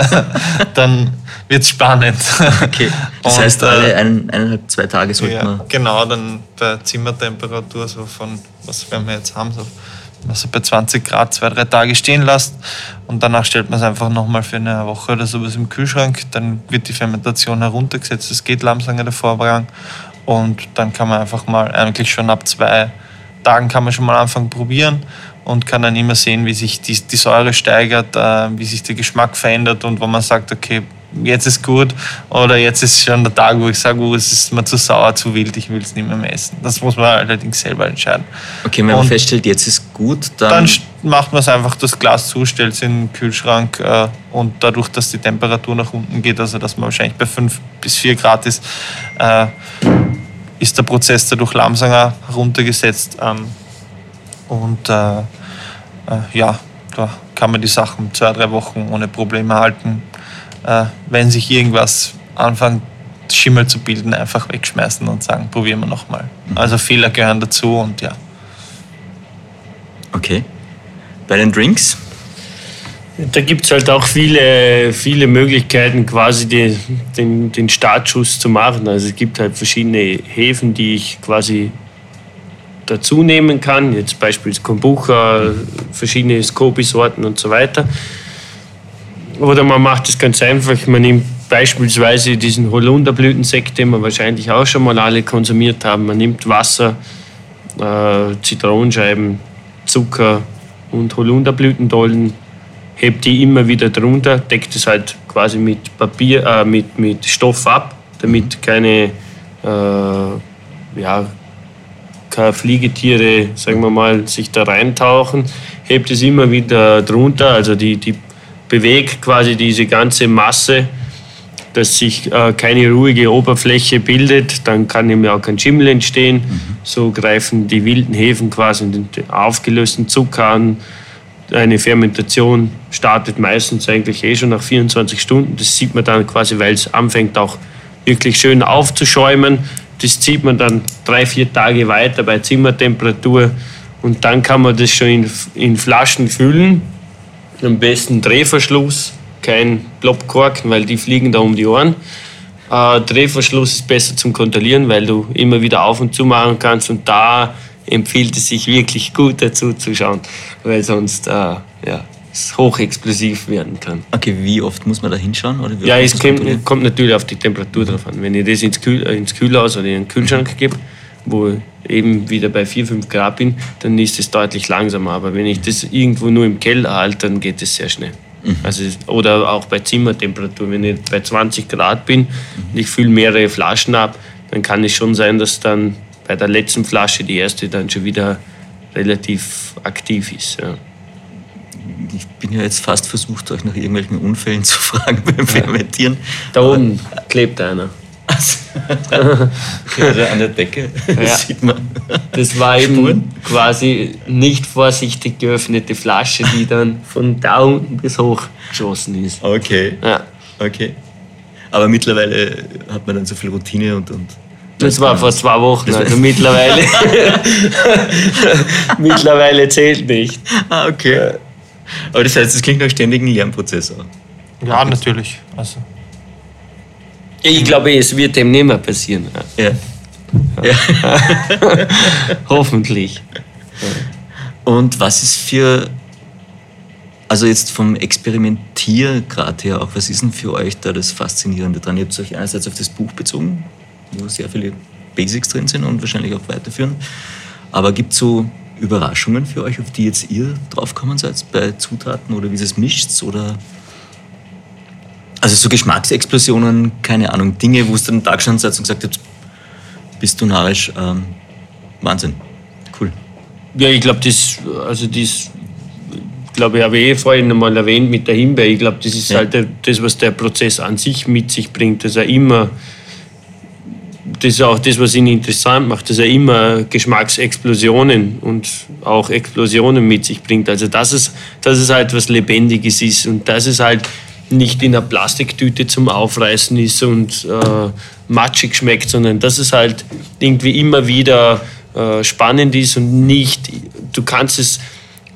dann wird es spannend. Okay. Das Und, heißt, äh, alle ein, eineinhalb, zwei Tage sollte ja, man. genau, dann bei Zimmertemperatur so von, was werden wir jetzt haben, so also bei 20 Grad zwei, drei Tage stehen lässt und danach stellt man es einfach nochmal für eine Woche oder sowas im Kühlschrank. Dann wird die Fermentation heruntergesetzt, das geht langsam der Vorgang und dann kann man einfach mal, eigentlich schon ab zwei Tagen kann man schon mal anfangen probieren und kann dann immer sehen, wie sich die, die Säure steigert, äh, wie sich der Geschmack verändert und wo man sagt, okay, jetzt ist gut oder jetzt ist schon der Tag, wo ich sage, oh, es ist mir zu sauer, zu wild, ich will es nicht mehr, essen. Das muss man allerdings selber entscheiden. Okay, wenn man Und- feststellt, jetzt ist gut, dann. Dann macht man es einfach das Glas zu, stellt es in den Kühlschrank äh, und dadurch, dass die Temperatur nach unten geht, also dass man wahrscheinlich bei 5 bis 4 Grad ist, äh, ist der Prozess dadurch langsamer heruntergesetzt. Ähm, und äh, äh, ja, da kann man die Sachen zwei, drei Wochen ohne Probleme halten. Äh, wenn sich irgendwas anfängt, Schimmel zu bilden, einfach wegschmeißen und sagen, probieren wir nochmal. Also Fehler gehören dazu und ja. okay. Bei den Drinks? Da gibt es halt auch viele, viele Möglichkeiten, quasi die, den, den Startschuss zu machen. Also es gibt halt verschiedene Hefen, die ich quasi dazu nehmen kann. Jetzt beispielsweise Kombucha, verschiedene Scoby-Sorten und so weiter. Oder man macht es ganz einfach. Man nimmt beispielsweise diesen Holunderblütensekt, den wir wahrscheinlich auch schon mal alle konsumiert haben. Man nimmt Wasser, äh, Zitronenscheiben, Zucker und Holunderblütendollen, hebt die immer wieder drunter, deckt es halt quasi mit Papier, äh, mit, mit Stoff ab, damit keine, äh, ja, keine Fliegetiere, sagen wir mal, sich da reintauchen, hebt es immer wieder drunter, also die, die bewegt quasi diese ganze Masse, dass sich äh, keine ruhige Oberfläche bildet, dann kann eben auch kein Schimmel entstehen. So greifen die wilden Hefen quasi den aufgelösten Zucker an. Eine Fermentation startet meistens eigentlich eh schon nach 24 Stunden. Das sieht man dann quasi, weil es anfängt auch wirklich schön aufzuschäumen. Das zieht man dann drei, vier Tage weiter bei Zimmertemperatur und dann kann man das schon in, in Flaschen füllen. Am besten Drehverschluss, kein Plopkorken, weil die fliegen da um die Ohren. Äh, Drehverschluss ist besser zum Kontrollieren, weil du immer wieder auf und zu machen kannst und da empfiehlt es sich wirklich gut dazu zu schauen, weil sonst äh, ja, es hochexplosiv werden kann. Okay, wie oft muss man da hinschauen? Oder Ja, es kommt, kommt natürlich auf die Temperatur drauf an. Wenn ich das ins, Kühl, ins Kühlhaus oder in den Kühlschrank gebe, wo ich eben wieder bei 4, 5 Grad bin, dann ist es deutlich langsamer. Aber wenn ich das irgendwo nur im Keller halte, dann geht es sehr schnell. Also, oder auch bei Zimmertemperatur. Wenn ich bei 20 Grad bin und ich fülle mehrere Flaschen ab, dann kann es schon sein, dass dann bei der letzten Flasche die erste dann schon wieder relativ aktiv ist. Ja. Ich bin ja jetzt fast versucht, euch nach irgendwelchen Unfällen zu fragen beim Fermentieren. Da oben klebt einer. Okay, also an der Decke Ja. sieht man. Das war eben Spuren? quasi nicht vorsichtig geöffnete Flasche, die dann von da unten bis hoch geschossen ist. Okay, Ja. okay. Aber mittlerweile hat man dann so viel Routine und. und Das war vor zwei Wochen, also mittlerweile. mittlerweile zählt nicht. ah, okay. Aber das heißt, es klingt nach ständigen Lernprozess auch. Ja, natürlich. Also, Ich glaube, es wird dem nicht mehr passieren. Ja. Hoffentlich. Und was ist für, also jetzt vom Experimentiergrad her auch, was ist denn für euch da das Faszinierende dran? Ihr habt euch einerseits auf das Buch bezogen, wo sehr viele Basics drin sind und wahrscheinlich auch weiterführen. Aber gibt es so Überraschungen für euch, auf die jetzt ihr draufkommen seid, bei Zutaten oder wie ihr es mischt? Oder also so Geschmacksexplosionen, keine Ahnung, Dinge, wo es dann da gestanden seid und gesagt habt, bist du narrisch, ähm, Wahnsinn, cool. Ja, ich glaube, das, also das, glaube ich, habe ich eh vorhin einmal erwähnt mit der Himbeere. Ich glaube, das ist Ja. halt das, was der Prozess an sich mit sich bringt, dass er immer das ist auch das, was ihn interessant macht, dass er immer Geschmacksexplosionen und auch Explosionen mit sich bringt. Also dass es, dass es halt was Lebendiges ist und dass es halt nicht in einer Plastiktüte zum Aufreißen ist und äh, matschig schmeckt, sondern dass es halt irgendwie immer wieder äh, spannend ist und nicht, du kannst es,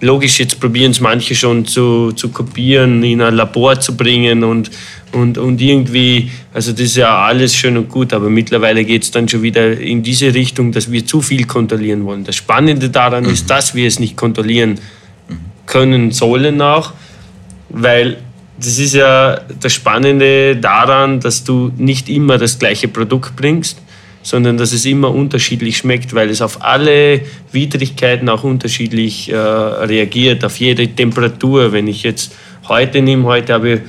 logisch, jetzt probieren es manche schon zu, zu kopieren, in ein Labor zu bringen und, und, und irgendwie, also das ist ja alles schön und gut, aber mittlerweile geht es dann schon wieder in diese Richtung, dass wir zu viel kontrollieren wollen. Das Spannende daran mhm. ist, dass wir es nicht kontrollieren können sollen auch, weil das ist ja das Spannende daran, dass du nicht immer das gleiche Produkt bringst, sondern dass es immer unterschiedlich schmeckt, weil es auf alle Widrigkeiten auch unterschiedlich äh, reagiert, auf jede Temperatur. Wenn ich jetzt heute nehme, heute habe ich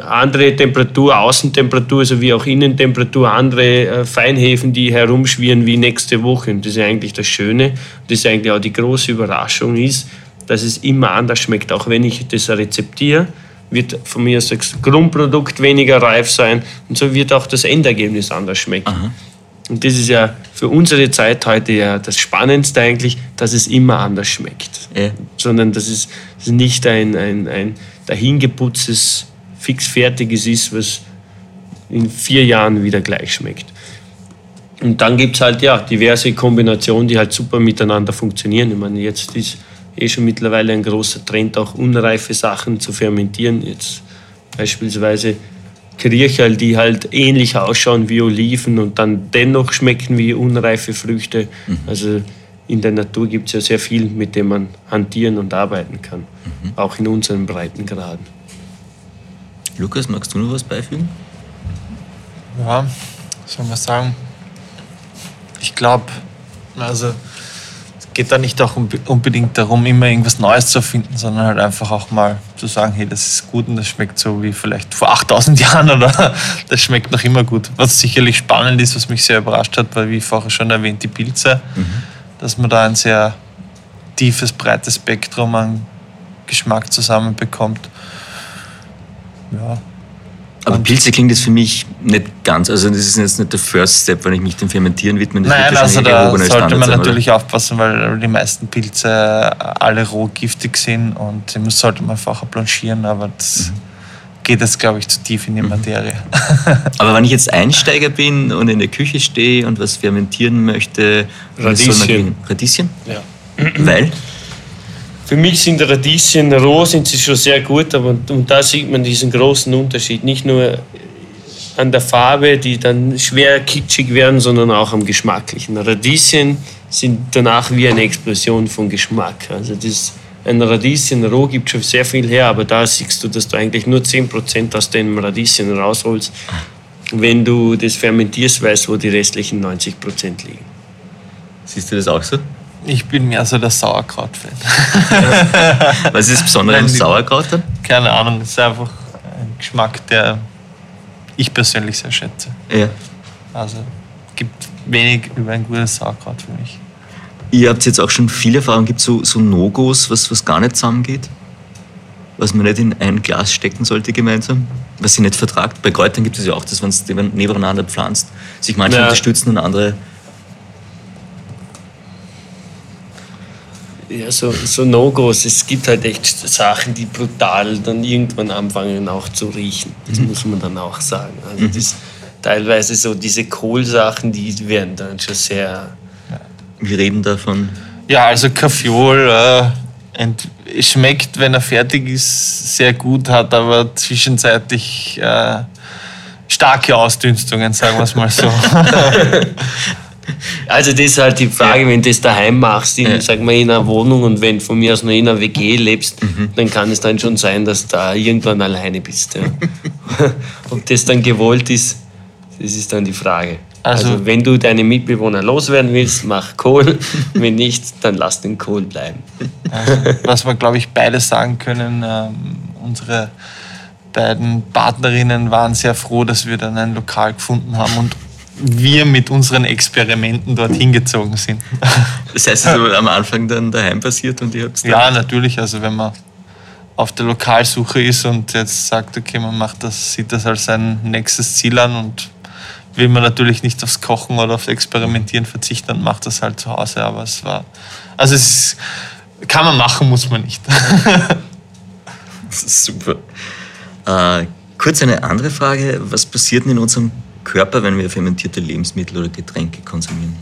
andere Temperatur, Außentemperatur sowie auch Innentemperatur, andere äh, Feinhefen, die herumschwirren wie nächste Woche. Und das ist eigentlich das Schöne. Das ist eigentlich auch die große Überraschung ist, dass es immer anders schmeckt, auch wenn ich das rezeptiere wird von mir aus das Grundprodukt weniger reif sein und so wird auch das Endergebnis anders schmecken. Aha. Und das ist ja für unsere Zeit heute ja das Spannendste eigentlich, dass es immer anders schmeckt. Ja. Sondern dass es, nicht ein, ein, ein dahingeputztes, fixfertiges ist, was in vier Jahren wieder gleich schmeckt. Und dann gibt es halt ja diverse Kombinationen, die halt super miteinander funktionieren. Ich meine, jetzt ist eh schon mittlerweile ein großer Trend, auch unreife Sachen zu fermentieren. Jetzt beispielsweise Kircherl, die halt ähnlich ausschauen wie Oliven und dann dennoch schmecken wie unreife Früchte. Mhm. Also in der Natur gibt es ja sehr viel, mit dem man hantieren und arbeiten kann, mhm. auch in unseren Breitengraden. Lukas, magst du noch was beifügen? Ja, soll man sagen, ich glaube, also geht da nicht auch unbedingt darum, immer irgendwas Neues zu erfinden, sondern halt einfach auch mal zu sagen, hey, das ist gut und das schmeckt so wie vielleicht vor 8000 Jahren oder das schmeckt noch immer gut. Was sicherlich spannend ist, was mich sehr überrascht hat, war, wie vorher schon erwähnt, die Pilze, mhm. dass man da ein sehr tiefes, breites Spektrum an Geschmack zusammenbekommt. Ja, aber Pilze klingt jetzt für mich nicht ganz, also das ist jetzt nicht der First Step, wenn ich mich dem Fermentieren widme. Das Nein, also da sollte Standard man sein, natürlich oder? aufpassen, weil die meisten Pilze alle roh giftig sind und die sollte man einfach blanchieren, aber das mhm. geht jetzt, glaube ich, zu tief in die mhm. Materie. aber wenn ich jetzt Einsteiger bin und in der Küche stehe und was fermentieren möchte, Radieschen. Radieschen? Ja. Weil? Für mich sind Radieschen roh sind sie schon sehr gut, aber und da sieht man diesen großen Unterschied. Nicht nur an der Farbe, die dann schwer kitschig werden, sondern auch am Geschmacklichen. Radieschen sind danach wie eine Explosion von Geschmack. Also das, ein Radieschen roh gibt schon sehr viel her, aber da siehst du, dass du eigentlich nur 10% aus dem Radieschen rausholst. Wenn du das fermentierst, weißt wo die restlichen 90% liegen. Siehst du das auch so? Ich bin mehr so der Sauerkraut-Fan. Was ist das Besondere am Sauerkraut dann? Keine Ahnung, es ist einfach ein Geschmack, der ich persönlich sehr schätze. Ja. Also es gibt wenig über ein gutes Sauerkraut für mich. Ihr habt jetzt auch schon viele Erfahrungen. Gibt es so, so No-Gos, was, was gar nicht zusammengeht? Was man nicht in ein Glas stecken sollte gemeinsam? Was sie nicht vertragt? Bei Kräutern gibt es ja auch das, wenn es nebeneinander pflanzt, sich manche ja. unterstützen und andere ja, so, so No-Gos. Es gibt halt echt Sachen, die brutal dann irgendwann anfangen auch zu riechen. Das mhm. muss man dann auch sagen. Also mhm. das, teilweise so diese Kohlsachen, die werden dann schon sehr. Wir reden davon. Ja, also Kaffeeol äh, schmeckt, wenn er fertig ist, sehr gut, hat aber zwischenzeitlich äh, starke Ausdünstungen, sagen wir es mal so. Also das ist halt die Frage, ja. wenn du das daheim machst, in, ja. sag mal, in einer Wohnung und wenn von mir aus nur in einer WG lebst, mhm. dann kann es dann schon sein, dass du da irgendwann alleine bist. Ja. Ob das dann gewollt ist, das ist dann die Frage. Also, also, wenn du deine Mitbewohner loswerden willst, mach Kohl. wenn nicht, dann lass den Kohl bleiben. Also, was wir, glaube ich, beide sagen können, ähm, unsere beiden Partnerinnen waren sehr froh, dass wir dann ein Lokal gefunden haben und wir mit unseren Experimenten dorthin gezogen sind. Das heißt, es ist am Anfang dann daheim passiert und ihr habt es Ja, natürlich. Also wenn man auf der Lokalsuche ist und jetzt sagt, okay, man macht das, sieht das als sein nächstes Ziel an und will man natürlich nicht aufs Kochen oder aufs Experimentieren verzichten und macht das halt zu Hause. Aber es war, also es ist, kann man machen, muss man nicht. das ist super. Äh, kurz eine andere Frage. Was passiert denn in unserem Körper, wenn wir fermentierte Lebensmittel oder Getränke konsumieren?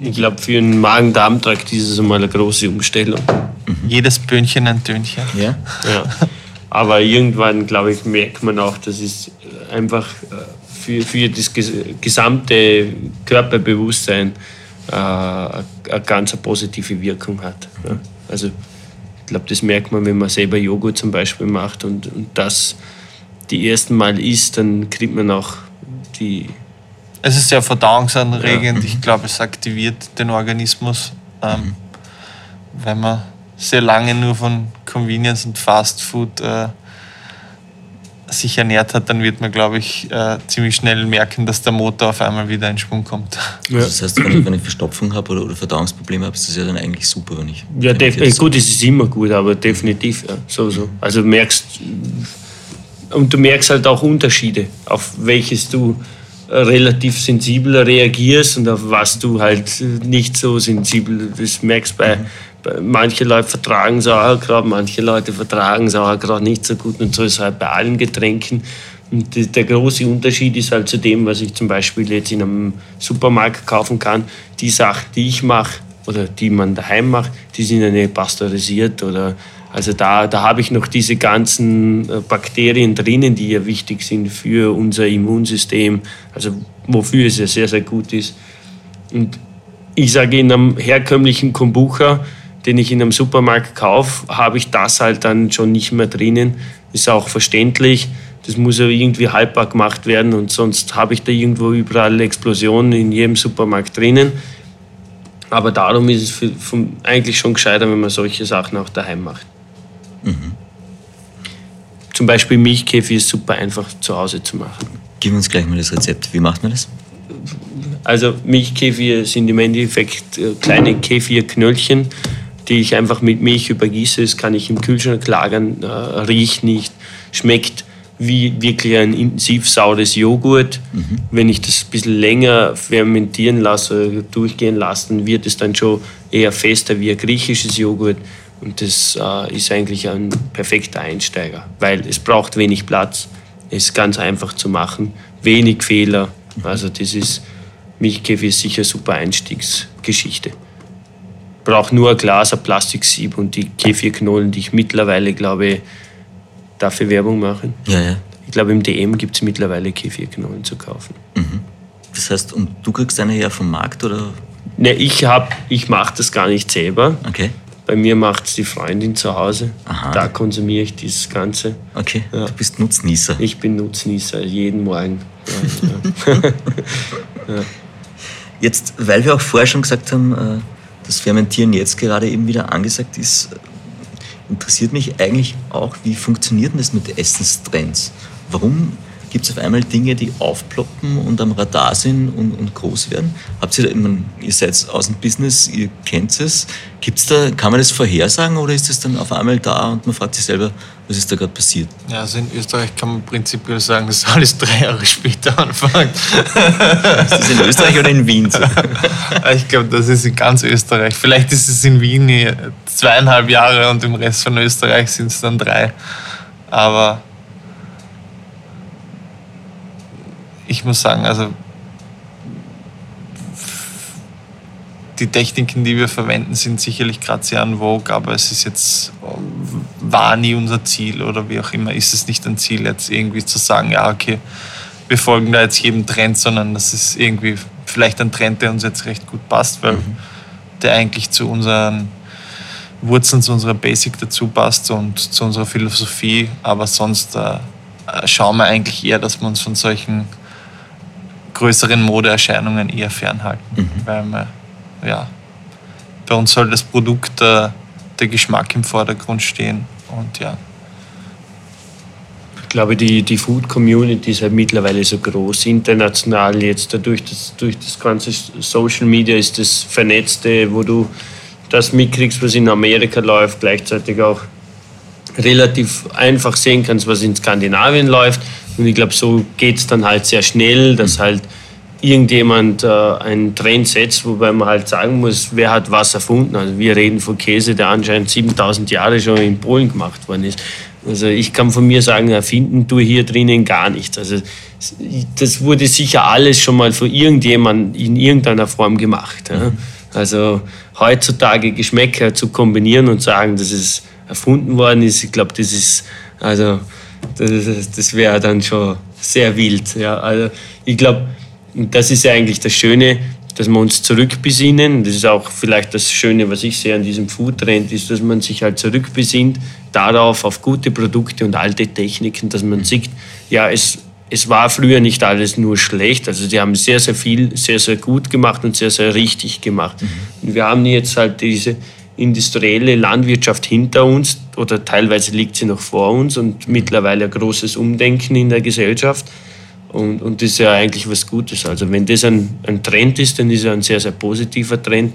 Ich glaube, für einen Magen-Darm-Trakt ist es einmal eine große Umstellung. Mhm. Jedes Böhnchen ein Tönchen. Ja. ja. Aber irgendwann, glaube ich, merkt man auch, dass es einfach äh, für, für das gesamte Körperbewusstsein äh, eine ganz positive Wirkung hat. Ja. Also ich glaube, das merkt man, wenn man selber Joghurt zum Beispiel macht und, und das die ersten Mal isst, dann kriegt man auch die. Es ist sehr verdauungsanregend. Ja. Ich glaube, es aktiviert den Organismus. Ähm, mhm. Wenn man sehr lange nur von Convenience und Fast Food äh, sich ernährt hat, dann wird man, glaube ich, äh, ziemlich schnell merken, dass der Motor auf einmal wieder in Schwung kommt. Ja. Also das heißt, wenn ich, wenn ich Verstopfung habe oder, oder Verdauungsprobleme habe, ist das ja dann eigentlich super, wenn ich. Ja, definitiv. gut, es ist immer gut, aber definitiv, ja, so, so. Also du merkst, und du merkst halt auch Unterschiede, auf welches du relativ sensibel reagierst und auf was du halt nicht so sensibel. Das merkst bei, mhm manche Leute vertragen Sauerkraut, manche Leute vertragen Sauerkraut nicht so gut und so ist halt bei allen Getränken. Und der große Unterschied ist halt zu dem, was ich zum Beispiel jetzt in einem Supermarkt kaufen kann. Die Sachen, die ich mache oder die man daheim macht, die sind ja nicht pasteurisiert oder also da, da habe ich noch diese ganzen äh, Bakterien drinnen, die ja wichtig sind für unser Immunsystem, also wofür es ja sehr, sehr gut ist. Und ich sage in einem herkömmlichen Kombucha, den ich in einem Supermarkt kaufe, habe ich das halt dann schon nicht mehr drinnen. Ist auch verständlich. Das muss ja irgendwie haltbar gemacht werden und sonst habe ich da irgendwo überall Explosionen in jedem Supermarkt drinnen. Aber darum ist es für, für, eigentlich schon gescheiter, wenn man solche Sachen auch daheim macht. Mhm. Zum Beispiel Milchkäfig ist super einfach zu Hause zu machen. Gib uns gleich mal das Rezept. Wie macht man das? Also Milchkäfige sind im Endeffekt äh, kleine Käfigknöllchen, die ich einfach mit Milch übergieße. Das kann ich im Kühlschrank lagern, äh, riecht nicht, schmeckt wie wirklich ein intensiv saures Joghurt. Mhm. Wenn ich das ein bisschen länger fermentieren lasse, durchgehen lasse, dann wird es dann schon eher fester wie ein griechisches Joghurt. Und das äh, ist eigentlich ein perfekter Einsteiger, weil es braucht wenig Platz, es ist ganz einfach zu machen, wenig Fehler. Also das ist, Milchkäfer ist sicher super Einstiegsgeschichte brauche nur ein Glas, ein Plastiksieb und die Kefirknollen, die ich mittlerweile, glaube dafür Werbung machen. Ja, ja. Ich glaube, im DM gibt es mittlerweile Kefirknollen zu kaufen. Mhm. Das heißt, und du kriegst eine ja vom Markt oder? Ne, ich, ich mache das gar nicht selber. Okay. Bei mir macht es die Freundin zu Hause. Aha. Da konsumiere ich dieses Ganze. Okay, ja. du bist Nutznießer. Ich bin Nutznießer, jeden Morgen. Ja, ja. Jetzt, weil wir auch vorher schon gesagt haben, äh, das Fermentieren jetzt gerade eben wieder angesagt ist, interessiert mich eigentlich auch, wie funktioniert denn das mit Essenstrends? Warum gibt es auf einmal Dinge, die aufploppen und am Radar sind und, und groß werden? Habt ihr, da, meine, ihr seid aus dem Business, ihr kennt es. Gibt's da, kann man das vorhersagen oder ist das dann auf einmal da und man fragt sich selber, was ist da gerade passiert? Ja, also in Österreich kann man prinzipiell sagen, dass alles drei Jahre später anfängt. ist das in Österreich oder in Wien so? ich glaube, das ist in ganz Österreich. Vielleicht ist es in Wien zweieinhalb Jahre und im Rest von Österreich sind es dann drei. Aber ich muss sagen, also die Techniken, die wir verwenden, sind sicherlich gerade sehr en vogue, aber es ist jetzt, war nie unser Ziel oder wie auch immer, ist es nicht ein Ziel, jetzt irgendwie zu sagen, ja, okay, wir folgen da jetzt jedem Trend, sondern das ist irgendwie vielleicht ein Trend, der uns jetzt recht gut passt, weil mhm. der eigentlich zu unseren Wurzeln, zu unserer Basic dazu passt und zu unserer Philosophie, aber sonst äh, schauen wir eigentlich eher, dass wir uns von solchen größeren Modeerscheinungen eher fernhalten. Mhm. Weil wir, ja, bei uns soll das Produkt, der, der Geschmack im Vordergrund stehen. Und ja. Ich glaube, die, die Food Community ist halt mittlerweile so groß, international jetzt. Durch das, durch das ganze Social Media ist das Vernetzte, wo du das mitkriegst, was in Amerika läuft, gleichzeitig auch relativ einfach sehen kannst, was in Skandinavien läuft Und ich glaube, so geht es dann halt sehr schnell, dass halt irgendjemand äh, einen Trend setzt, wobei man halt sagen muss, wer hat was erfunden. Also wir reden von Käse, der anscheinend 7000 Jahre schon in Polen gemacht worden ist. Also ich kann von mir sagen, erfinden tue hier drinnen gar nichts. Also das wurde sicher alles schon mal von irgendjemandem in irgendeiner Form gemacht. Ja. Also heutzutage Geschmäcker zu kombinieren und sagen, dass es erfunden worden ist, ich glaube, das ist, also das, das wäre dann schon sehr wild. Ja. Also ich glaube, das ist ja eigentlich das Schöne, dass wir uns zurückbesinnen. Das ist auch vielleicht das Schöne, was ich sehe an diesem Foodtrend, ist, dass man sich halt zurückbesinnt darauf, auf gute Produkte und alte Techniken, dass man sieht, ja, es, es war früher nicht alles nur schlecht. Also sie haben sehr, sehr viel, sehr, sehr gut gemacht und sehr, sehr richtig gemacht. Mhm. Und wir haben jetzt halt diese industrielle Landwirtschaft hinter uns oder teilweise liegt sie noch vor uns und mittlerweile ein großes Umdenken in der Gesellschaft. Und, und das ist ja eigentlich was Gutes. Also wenn das ein, ein Trend ist, dann ist er ein sehr, sehr positiver Trend,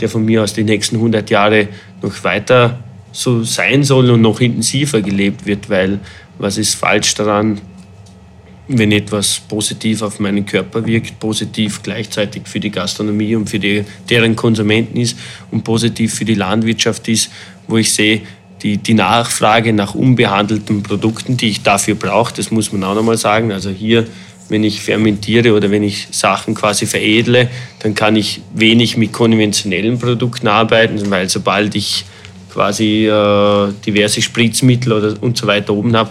der von mir aus die nächsten 100 Jahre noch weiter so sein soll und noch intensiver gelebt wird, weil was ist falsch daran, wenn etwas positiv auf meinen Körper wirkt, positiv gleichzeitig für die Gastronomie und für die, deren Konsumenten ist und positiv für die Landwirtschaft ist, wo ich sehe, die, die Nachfrage nach unbehandelten Produkten, die ich dafür brauche, das muss man auch nochmal sagen. Also hier, wenn ich fermentiere oder wenn ich Sachen quasi veredle, dann kann ich wenig mit konventionellen Produkten arbeiten, weil sobald ich quasi äh, diverse Spritzmittel oder und so weiter oben habe,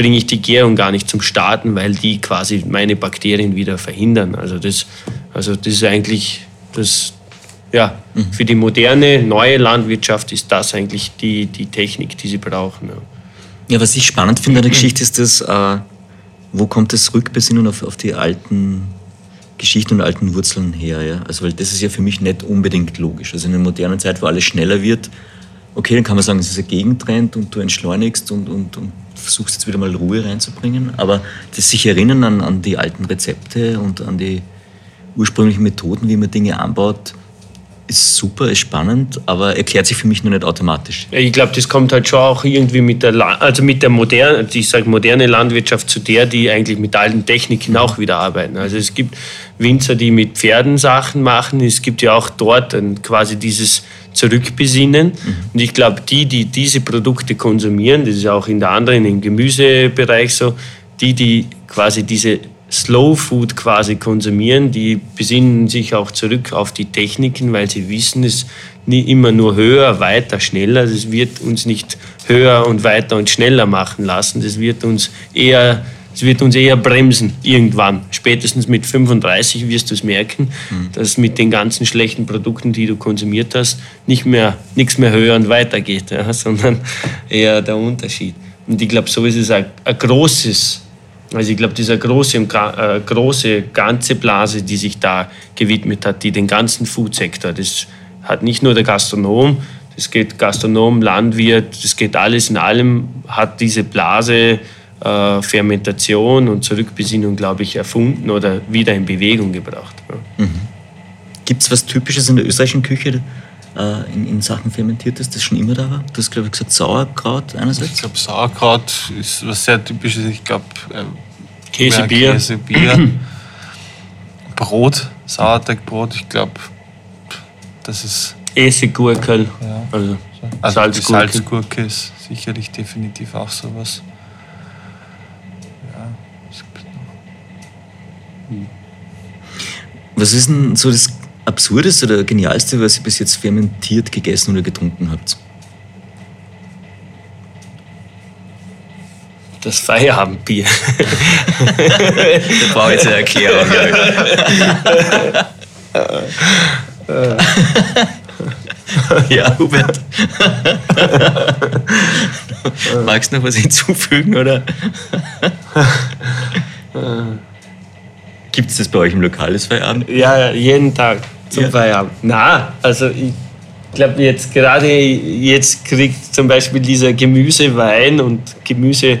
bringe ich die Gärung gar nicht zum Starten, weil die quasi meine Bakterien wieder verhindern. Also das, also das ist eigentlich das, ja, mhm. für die moderne, neue Landwirtschaft ist das eigentlich die, die Technik, die sie brauchen. Ja, ja was ich spannend finde an der Geschichte ist, dass, äh, wo kommt das Rückbesinnen auf, auf die alten Geschichten und alten Wurzeln her? Ja? Also, weil das ist ja für mich nicht unbedingt logisch. Also in der modernen Zeit, wo alles schneller wird, okay, dann kann man sagen, es ist ein Gegentrend und du entschleunigst und, und, und versuchst jetzt wieder mal Ruhe reinzubringen. Aber das sich erinnern an, an die alten Rezepte und an die ursprünglichen Methoden, wie man Dinge anbaut, ist super, ist spannend, aber erklärt sich für mich nur nicht automatisch. Ich glaube, das kommt halt schon auch irgendwie mit der, also mit der moderne, ich sage moderne Landwirtschaft zu der, die eigentlich mit alten Techniken auch wieder arbeiten. Also es gibt Winzer, die mit Pferden Sachen machen. Es gibt ja auch dort quasi dieses Zurückbesinnen. Mhm. Und ich glaube, die, die diese Produkte konsumieren, das ist auch in der anderen, im Gemüsebereich so, die, die quasi diese Slow Food quasi konsumieren, die besinnen sich auch zurück auf die Techniken, weil sie wissen, es nie immer nur höher, weiter, schneller. Das wird uns nicht höher und weiter und schneller machen lassen. Das wird uns eher, das wird uns eher bremsen irgendwann. Spätestens mit 35 wirst du es merken, mhm. dass mit den ganzen schlechten Produkten, die du konsumiert hast, nicht mehr nichts mehr höher und weiter geht, ja, sondern eher der Unterschied. Und ich glaube, so ist es ein, ein großes also ich glaube, diese große, äh, große ganze Blase, die sich da gewidmet hat, die den ganzen Foodsektor, das hat nicht nur der Gastronom, das geht Gastronom, Landwirt, das geht alles in allem, hat diese Blase äh, Fermentation und Zurückbesinnung, glaube ich, erfunden oder wieder in Bewegung gebracht. Ja. Mhm. Gibt es was Typisches in der österreichischen Küche äh, in, in, Sachen Fermentiertes, das schon immer da war? Du hast, glaube ich, gesagt Sauerkraut einerseits. Ich glaube, Sauerkraut ist was sehr Typisches. Ich glaube, äh, Käse, Bier. Käse, Bier. Brot, Sauerteigbrot. Ich glaube, das ist. Essiggurkel. Ja. Also, also Salzgurke. Salzgurke ist sicherlich definitiv auch sowas. Was ist denn so das Absurdeste oder Genialste, was ihr bis jetzt fermentiert gegessen oder getrunken habt? Das Feierabendbier. da brauche ich jetzt eine Erklärung. ja, Hubert. Magst du noch was hinzufügen, oder? Gibt es das bei euch im Lokal, das Feierabend? Ja, jeden Tag zum ja. Feierabend. Na, also ich glaube jetzt gerade jetzt kriegt zum Beispiel dieser Gemüsewein und Gemüse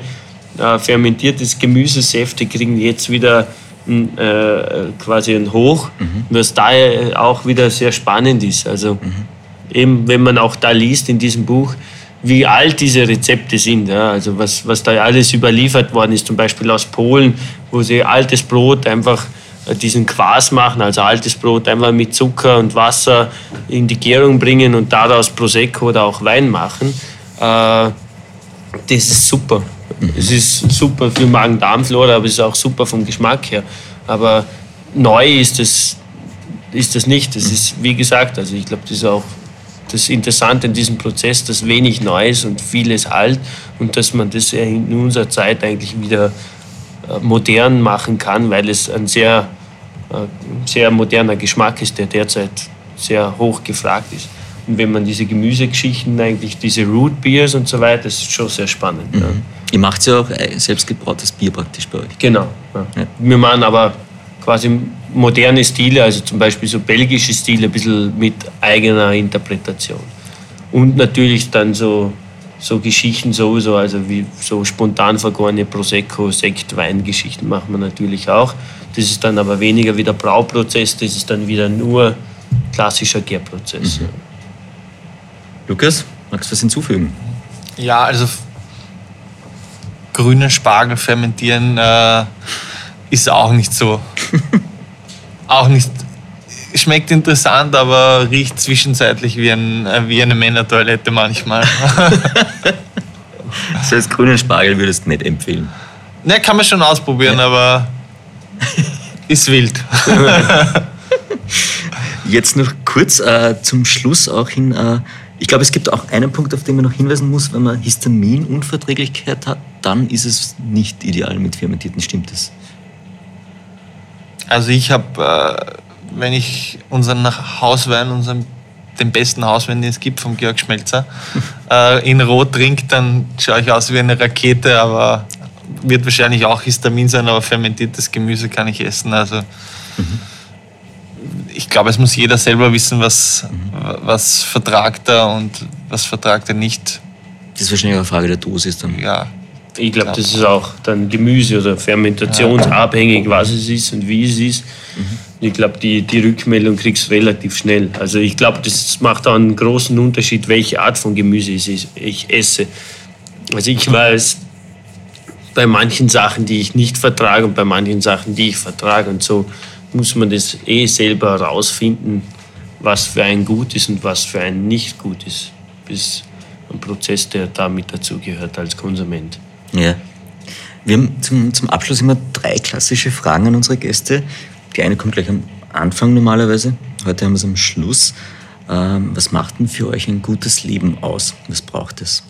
äh, fermentiertes Gemüsesäfte kriegen jetzt wieder äh, quasi ein Hoch, mhm. was da auch wieder sehr spannend ist. Also mhm. eben, wenn man auch da liest in diesem Buch, wie alt diese Rezepte sind. Ja. Also was, was da alles überliefert worden ist, zum Beispiel aus Polen, wo sie altes Brot einfach äh, diesen Quas machen, also altes Brot einfach mit Zucker und Wasser in die Gärung bringen und daraus Prosecco oder auch Wein machen. Äh, das ist super. Es ist super für Magen-Darm-Flora, aber es ist auch super vom Geschmack her. Aber neu ist das, ist das nicht. Das ist, wie gesagt, also ich glaube, das ist auch das Interessante in diesem Prozess, dass wenig Neues und vieles alt und dass man das in unserer Zeit eigentlich wieder äh, modern machen kann, weil es ein sehr, äh, sehr moderner Geschmack ist, der derzeit sehr hoch gefragt ist. Und wenn man diese Gemüsegeschichten, eigentlich diese Root Beers und so weiter, das ist schon sehr spannend. Mhm. Ja. Ihr macht ja auch selbstgebrautes Bier praktisch bei euch. Genau. Ja. Ja. Wir machen aber quasi moderne Stile, also zum Beispiel so belgische Stile, ein bisschen mit eigener Interpretation. Und natürlich dann so, so Geschichten sowieso, also wie so spontan vergorene Prosecco, Sekt, Weingeschichten machen wir natürlich auch. Das ist dann aber weniger wie der Brauprozess, das ist dann wieder nur klassischer Gärprozess. Mhm. Lukas, magst du was hinzufügen? Ja, also grünen Spargel fermentieren äh, ist auch nicht so. auch nicht. Schmeckt interessant, aber riecht zwischenzeitlich wie, ein, äh, wie eine Männertoilette manchmal. das heißt, grünen Spargel würdest du nicht empfehlen? Ne, kann man schon ausprobieren, ja. aber ist wild. Jetzt noch kurz äh, zum Schluss auch hin. Äh, ich glaube, es gibt auch einen Punkt, auf den man noch hinweisen muss. Wenn man Histaminunverträglichkeit hat, dann ist es nicht ideal mit fermentierten. Stimmt das? Also ich habe, äh, wenn ich unseren Hauswein, unseren, den besten Hauswein, den es gibt, vom Georg Schmelzer, äh, in Rot trinke, dann schaue ich aus wie eine Rakete, aber wird wahrscheinlich auch Histamin sein, aber fermentiertes Gemüse kann ich essen. Also mhm. ich glaube, es muss jeder selber wissen, was, mhm. was vertragt er und was vertragt er nicht. Das ist wahrscheinlich eine Frage der Dosis dann. Ja, ich glaube, das ist auch dann Gemüse oder fermentationsabhängig, was es ist und wie es ist. Mhm. Ich glaube, die, die Rückmeldung kriegst du relativ schnell. Also ich glaube, das macht auch einen großen Unterschied, welche Art von Gemüse ich, esse. Also ich weiß bei manchen Sachen, die ich nicht vertrage und bei manchen Sachen, die ich vertrage. Und so muss man das eh selber herausfinden, was für ein gut ist und was für ein nicht gut ist. Bis ein Prozess, der damit dazugehört als Konsument. Ja. Wir haben zum, zum Abschluss immer drei klassische Fragen an unsere Gäste. Die eine kommt gleich am Anfang normalerweise. Heute haben wir es am Schluss. Ähm, was macht denn für euch ein gutes Leben aus? Was braucht es?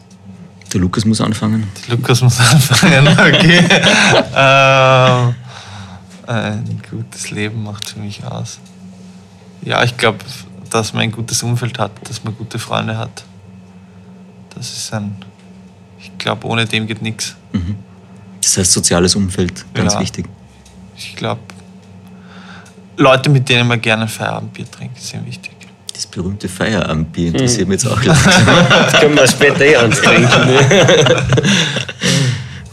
Der Lukas muss anfangen. Der Lukas muss anfangen, okay. ähm, ein gutes Leben macht für mich aus. Ja, ich glaube, dass man ein gutes Umfeld hat, dass man gute Freunde hat. Das ist ein ich glaube, ohne dem geht nichts. Mhm. Das heißt, soziales Umfeld, ganz ja. wichtig. Ich glaube, Leute, mit denen man gerne Feierabendbier trinkt, sind wichtig. Das berühmte Feierabendbier interessiert mich jetzt auch langsam. das können wir später eh antrinken. Ne?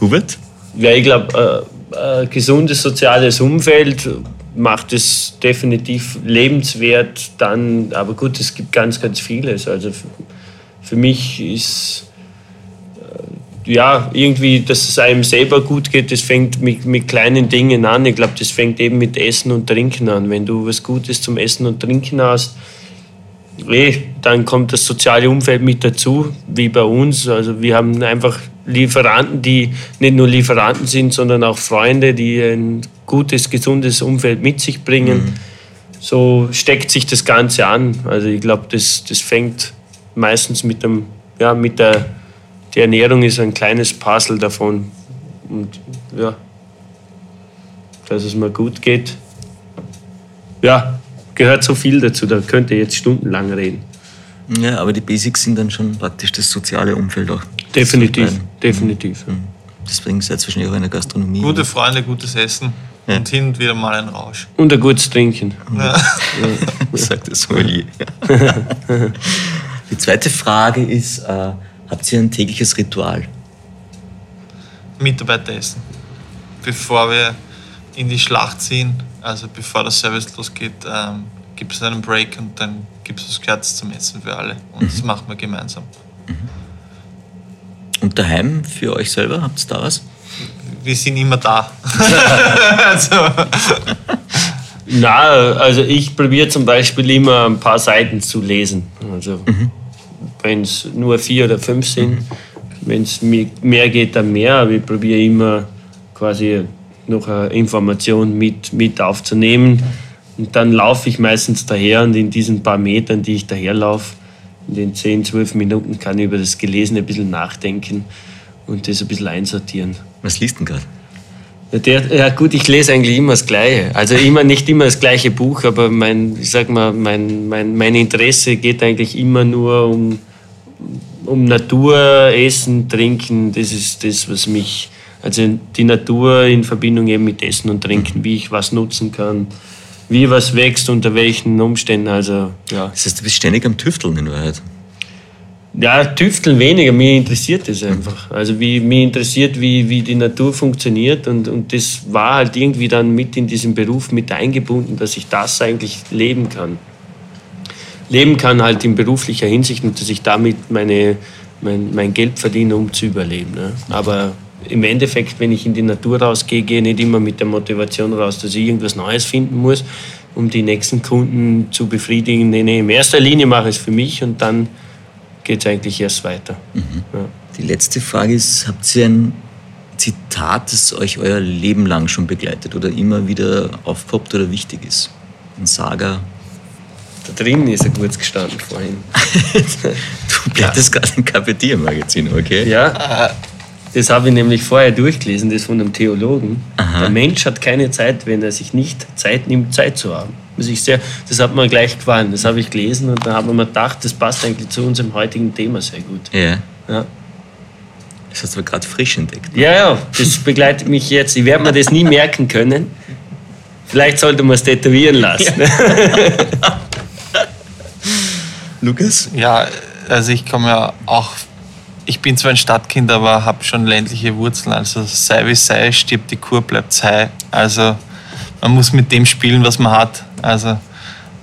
Hubert? Ja, ich glaube, äh, ein gesundes soziales Umfeld macht es definitiv lebenswert. Dann, aber gut, es gibt ganz, ganz vieles. Also für, für mich ist ja, irgendwie, dass es einem selber gut geht, das fängt mit, mit kleinen Dingen an. Ich glaube, das fängt eben mit Essen und Trinken an. Wenn du was Gutes zum Essen und Trinken hast, eh, dann kommt das soziale Umfeld mit dazu, wie bei uns. Also wir haben einfach Lieferanten, die nicht nur Lieferanten sind, sondern auch Freunde, die ein gutes, gesundes Umfeld mit sich bringen. Mhm. So steckt sich das Ganze an. Also ich glaube, das, das fängt meistens mit, dem, ja, mit der die Ernährung ist ein kleines Puzzle davon. Und ja, dass es mir gut geht, ja, gehört so viel dazu. Da könnte ich jetzt stundenlang reden. Ja, aber die Basics sind dann schon praktisch das soziale Umfeld auch. Definitiv, definitiv. Mhm. Deswegen seid ihr wahrscheinlich auch in der Gastronomie. Gute Freunde, gutes Essen ja. und hin und wieder mal ein Rausch. Und ein gutes Trinken. Ja. ja. Sagt das Sommelier. Die zweite Frage ist, äh, Habt ihr ein tägliches Ritual? Mitarbeiter essen. Bevor wir in die Schlacht ziehen, also bevor der Service losgeht, ähm, gibt es einen Break und dann gibt es was Gescheites zum Essen für alle. Und mhm. das machen wir gemeinsam. Mhm. Und daheim für euch selber, habt ihr da was? Wir sind immer da. also, Na, also ich probiere zum Beispiel immer ein paar Seiten zu lesen. Also wenn es nur vier oder fünf sind, wenn es mehr geht, dann mehr. Aber ich probiere immer quasi noch eine Information mit, mit aufzunehmen. Und dann laufe ich meistens daher und in diesen paar Metern, die ich daherlaufe, in den 10, 12 Minuten kann ich über das Gelesene ein bisschen nachdenken und das ein bisschen einsortieren. Was liest denn gerade? Ja, der, ja gut, ich lese eigentlich immer das Gleiche. Also immer nicht immer das gleiche Buch, aber mein, ich sag mal, mein, mein, mein Interesse geht eigentlich immer nur um, um Natur, Essen, Trinken. Das ist das, was mich, also die Natur in Verbindung eben mit Essen und Trinken, wie ich was nutzen kann, wie was wächst, unter welchen Umständen. Also ja. Das heißt, du bist ständig am Tüfteln in Wahrheit. Ja, tüfteln weniger, mir interessiert das einfach. Also wie, mir interessiert, wie, wie die Natur funktioniert und, und das war halt irgendwie dann mit in diesen Beruf mit eingebunden, dass ich das eigentlich leben kann. Leben kann halt in beruflicher Hinsicht und dass ich damit meine, mein, mein Geld verdiene, um zu überleben. Ne? Aber im Endeffekt, wenn ich in die Natur rausgehe, gehe ich nicht immer mit der Motivation raus, dass ich irgendwas Neues finden muss, um die nächsten Kunden zu befriedigen. Nee, nee, in erster Linie mache ich es für mich und dann geht es eigentlich erst weiter. Ja. Die letzte Frage ist, habt ihr ein Zitat, das euch euer Leben lang schon begleitet oder immer wieder aufpoppt oder wichtig ist? Ein Saga? Da drin ist er kurz gestanden vorhin. Du blätterst gerade ein KPD-Magazin, okay? Ja, das habe ich nämlich vorher durchgelesen, das von einem Theologen. Der Mensch hat keine Zeit, wenn er sich nicht Zeit nimmt, Zeit zu haben. Das, ich sehr, das hat mir gleich gefallen. Das habe ich gelesen und da habe ich mir gedacht, das passt eigentlich zu unserem heutigen Thema sehr gut. Ja. Ja, Das hast du gerade frisch entdeckt. ja, ja das begleitet mich jetzt. Ich werde mir das nie merken können. Vielleicht sollte man es tätowieren lassen. Lukas? ja, also ich komme ja auch, ich bin zwar ein Stadtkind, aber habe schon ländliche Wurzeln. Also sei wie sei, stirbt die Kur, bleibt sei. Also man muss mit dem spielen, was man hat. Also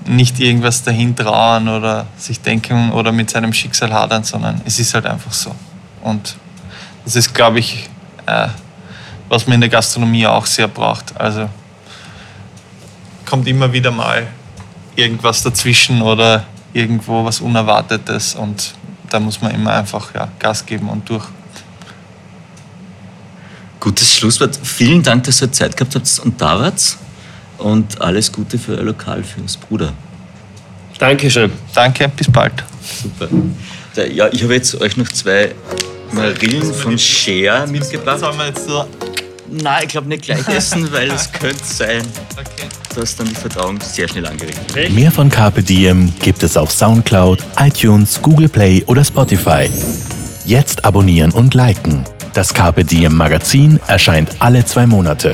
nicht irgendwas dahin trauern oder sich denken oder mit seinem Schicksal hadern, sondern es ist halt einfach so. Und das ist, glaube ich, äh, was man in der Gastronomie auch sehr braucht. Also kommt immer wieder mal irgendwas dazwischen oder irgendwo was Unerwartetes und da muss man immer einfach ja, Gas geben und durch. Gutes Schlusswort. Vielen Dank, dass ihr Zeit gehabt habt und da wart. Und alles Gute für euer Lokal, für das Bruder. Dankeschön. Danke, bis bald. Super. Ja, ich habe jetzt euch noch zwei Marillen von Share mitgebracht. Sollen wir jetzt so. Nein, ich glaube nicht gleich essen, weil es könnte sein, Okay. Dass dann die Verdauung sehr schnell wird. Mehr von Carpe Diem gibt es auf Soundcloud, iTunes, Google Play oder Spotify. Jetzt abonnieren und liken. Das Carpe Diem Magazin erscheint alle zwei Monate.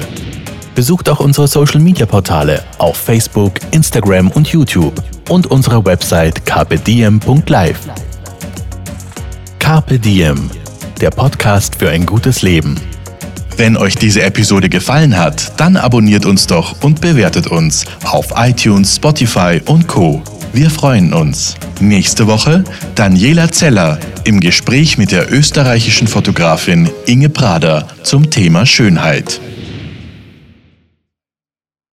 Besucht auch unsere Social Media Portale auf Facebook, Instagram und YouTube und unsere Website carpediem.live. Carpe Diem, der Podcast für ein gutes Leben. Wenn euch diese Episode gefallen hat, dann abonniert uns doch und bewertet uns auf iTunes, Spotify und Co. Wir freuen uns. Nächste Woche Daniela Zeller im Gespräch mit der österreichischen Fotografin Inge Prader zum Thema Schönheit.